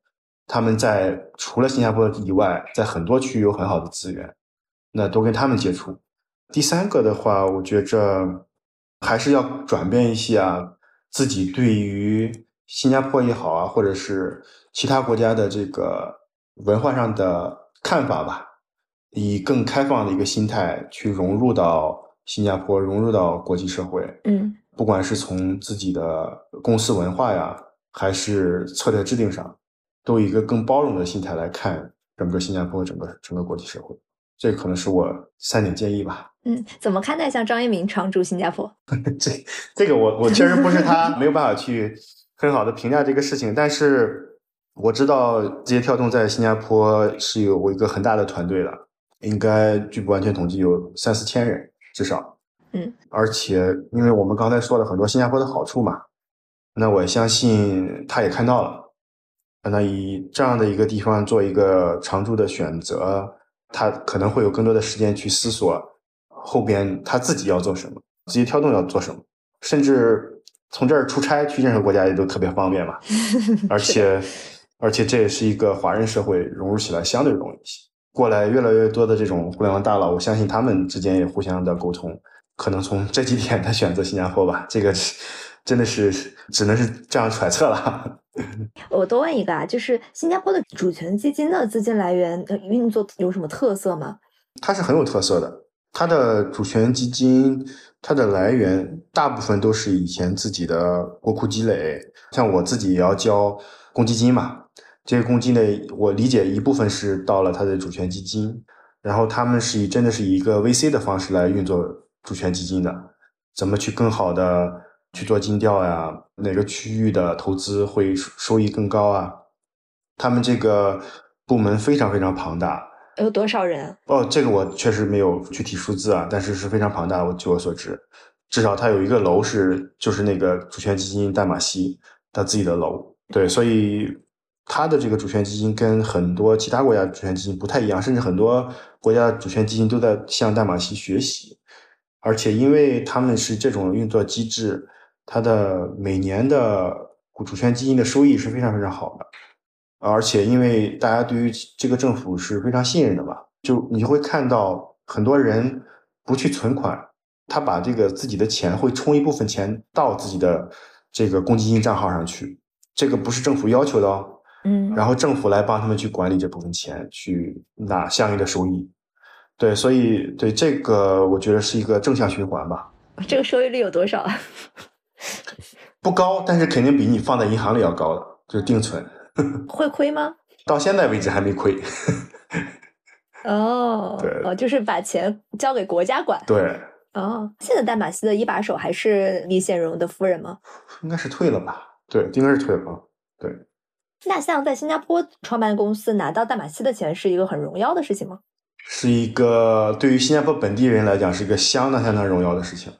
他们在除了新加坡以外，在很多区域有很好的资源，那多跟他们接触。第三个的话，我觉着。还是要转变一下自己对于新加坡也好啊，或者是其他国家的这个文化上的看法吧，以更开放的一个心态去融入到新加坡，融入到国际社会。嗯，不管是从自己的公司文化呀，还是策略制定上，都以一个更包容的心态来看整个新加坡，整个整个国际社会。这可能是我三点建议吧。嗯，怎么看待像张一鸣常驻新加坡？这这个我我确实不是他，没有办法去很好的评价这个事情。但是我知道字节跳动在新加坡是有一个很大的团队的，应该据不完全统计有三四千人至少。嗯，而且因为我们刚才说了很多新加坡的好处嘛，那我相信他也看到了。那以这样的一个地方做一个常驻的选择。他可能会有更多的时间去思索后边他自己要做什么，自己跳动要做什么，甚至从这儿出差去任何国家也都特别方便嘛。而且，而且这也是一个华人社会融入起来相对容易一些。过来越来越多的这种互联网大佬，我相信他们之间也互相的沟通，可能从这几点他选择新加坡吧。这个是。真的是只能是这样揣测了。我多问一个啊，就是新加坡的主权基金的资金来源运作有什么特色吗？它是很有特色的。它的主权基金，它的来源大部分都是以前自己的国库积累。像我自己也要交公积金嘛，这些公积金的，我理解一部分是到了它的主权基金，然后他们是以真的是以一个 VC 的方式来运作主权基金的，怎么去更好的。去做尽调呀，哪个区域的投资会收益更高啊？他们这个部门非常非常庞大，有多少人？哦，这个我确实没有具体数字啊，但是是非常庞大。我据我所知，至少它有一个楼是就是那个主权基金淡马锡他自己的楼。对，所以它的这个主权基金跟很多其他国家主权基金不太一样，甚至很多国家主权基金都在向淡马锡学习。而且，因为他们是这种运作机制，它的每年的主权基金的收益是非常非常好的。而且，因为大家对于这个政府是非常信任的嘛，就你会看到很多人不去存款，他把这个自己的钱会充一部分钱到自己的这个公积金账号上去，这个不是政府要求的哦。嗯，然后政府来帮他们去管理这部分钱，去拿相应的收益。对，所以对这个，我觉得是一个正向循环吧。这个收益率有多少啊？不高，但是肯定比你放在银行里要高的，就是定存。会亏吗？到现在为止还没亏。哦，对，哦，就是把钱交给国家管。对。哦，现在淡马锡的一把手还是李显荣的夫人吗？应该是退了吧？对，应该是退了。对。那像在新加坡创办公司拿到淡马锡的钱，是一个很荣耀的事情吗？是一个对于新加坡本地人来讲是一个相当相当荣耀的事情，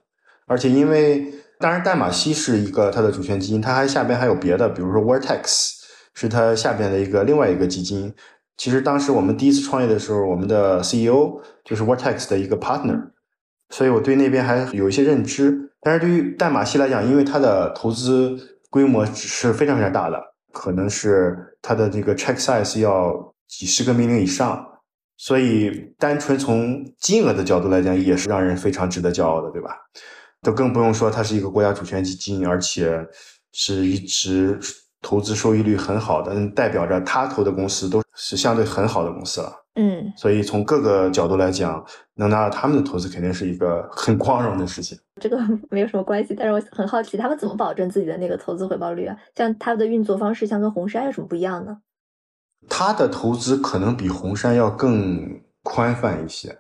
而且因为当然淡马锡是一个它的主权基金，它还下边还有别的，比如说 Vertex 是它下边的一个另外一个基金。其实当时我们第一次创业的时候，我们的 CEO 就是 Vertex 的一个 partner，所以我对那边还有一些认知。但是对于淡马锡来讲，因为它的投资规模是非常非常大的，可能是它的这个 check size 要几十个 million 以上。所以，单纯从金额的角度来讲，也是让人非常值得骄傲的，对吧？都更不用说它是一个国家主权基金，而且是一直投资收益率很好的，代表着他投的公司都是相对很好的公司了。嗯，所以从各个角度来讲，能拿到他们的投资，肯定是一个很光荣的事情。这个没有什么关系，但是我很好奇，他们怎么保证自己的那个投资回报率啊？像他们的运作方式，像跟红杉有什么不一样呢？他的投资可能比红杉要更宽泛一些，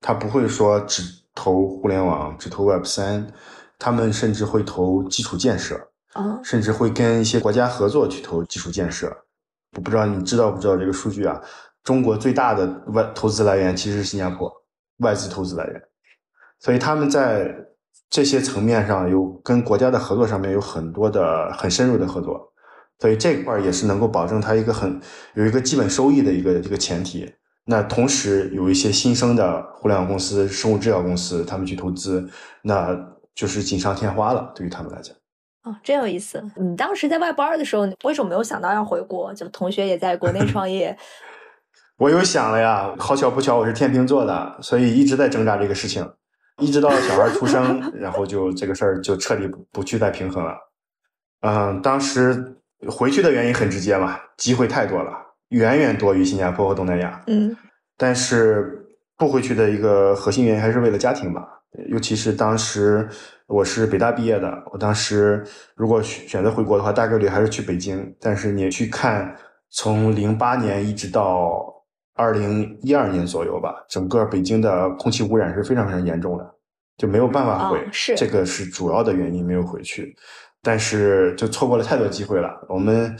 他不会说只投互联网，只投 Web 三，他们甚至会投基础建设，啊，甚至会跟一些国家合作去投基础建设。我不知道你知道不知道这个数据啊？中国最大的外投资来源其实是新加坡外资投资来源，所以他们在这些层面上有跟国家的合作上面有很多的很深入的合作。所以这块儿也是能够保证它一个很有一个基本收益的一个一个前提。那同时有一些新生的互联网公司、生物制药公司，他们去投资，那就是锦上添花了。对于他们来讲，哦，真有意思。你当时在外班的时候，为什么没有想到要回国？就同学也在国内创业。我有想了呀，好巧不巧，我是天秤座的，所以一直在挣扎这个事情，一直到小孩出生，然后就这个事儿就彻底不去再平衡了。嗯，当时。回去的原因很直接嘛，机会太多了，远远多于新加坡和东南亚。嗯，但是不回去的一个核心原因还是为了家庭吧，尤其是当时我是北大毕业的，我当时如果选择回国的话，大概率还是去北京。但是你去看，从零八年一直到二零一二年左右吧，整个北京的空气污染是非常非常严重的，就没有办法回，是这个是主要的原因，没有回去。但是就错过了太多机会了。我们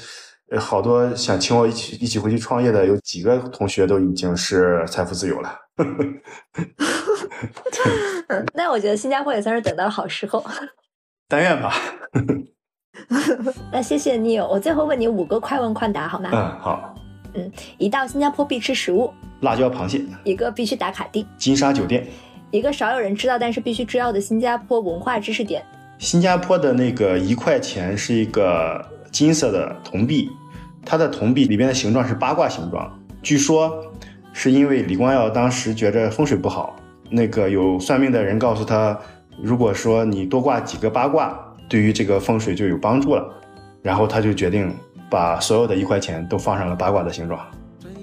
好多想请我一起一起回去创业的，有几个同学都已经是财富自由了。嗯，那我觉得新加坡也算是等到了好时候。但愿吧。那谢谢你，我最后问你五个快问快答好吗？嗯，好。嗯，一道新加坡必吃食物，辣椒螃蟹。一个必须打卡地，金沙酒店。一个少有人知道但是必须知道的新加坡文化知识点。新加坡的那个一块钱是一个金色的铜币，它的铜币里边的形状是八卦形状。据说是因为李光耀当时觉着风水不好，那个有算命的人告诉他，如果说你多挂几个八卦，对于这个风水就有帮助了。然后他就决定把所有的一块钱都放上了八卦的形状。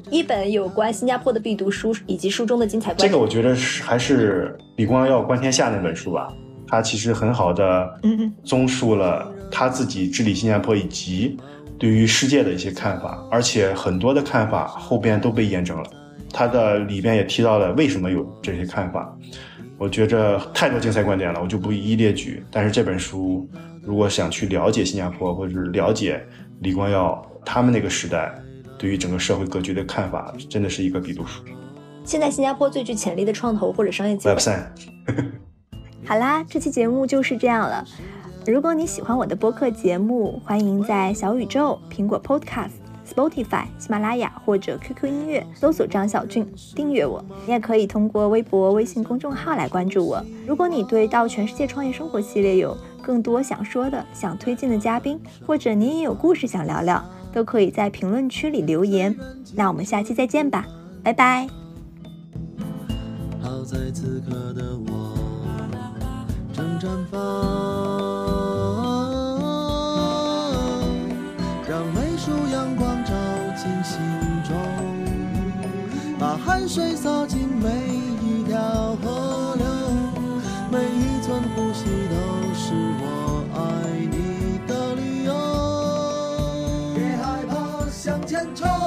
一本有关新加坡的必读书以及书中的精彩。这个我觉得是还是李光耀观天下那本书吧。他其实很好的综述了他自己治理新加坡以及对于世界的一些看法，而且很多的看法后边都被验证了。他的里边也提到了为什么有这些看法，我觉着太多竞赛观点了，我就不一一列举。但是这本书，如果想去了解新加坡，或者是了解李光耀他们那个时代对于整个社会格局的看法，真的是一个必读书。现在新加坡最具潜力的创投或者商业机会。Web 三。好啦，这期节目就是这样了。如果你喜欢我的播客节目，欢迎在小宇宙、苹果 Podcast、Spotify、喜马拉雅或者 QQ 音乐搜索张小俊订阅我。你也可以通过微博、微信公众号来关注我。如果你对到全世界创业生活系列有更多想说的、想推荐的嘉宾，或者你也有故事想聊聊，都可以在评论区里留言。那我们下期再见吧，拜拜。好在此刻的我正绽放，让每束阳光照进心中，把汗水洒进每一条河流，每一寸呼吸都是我爱你的理由。别害怕向前冲。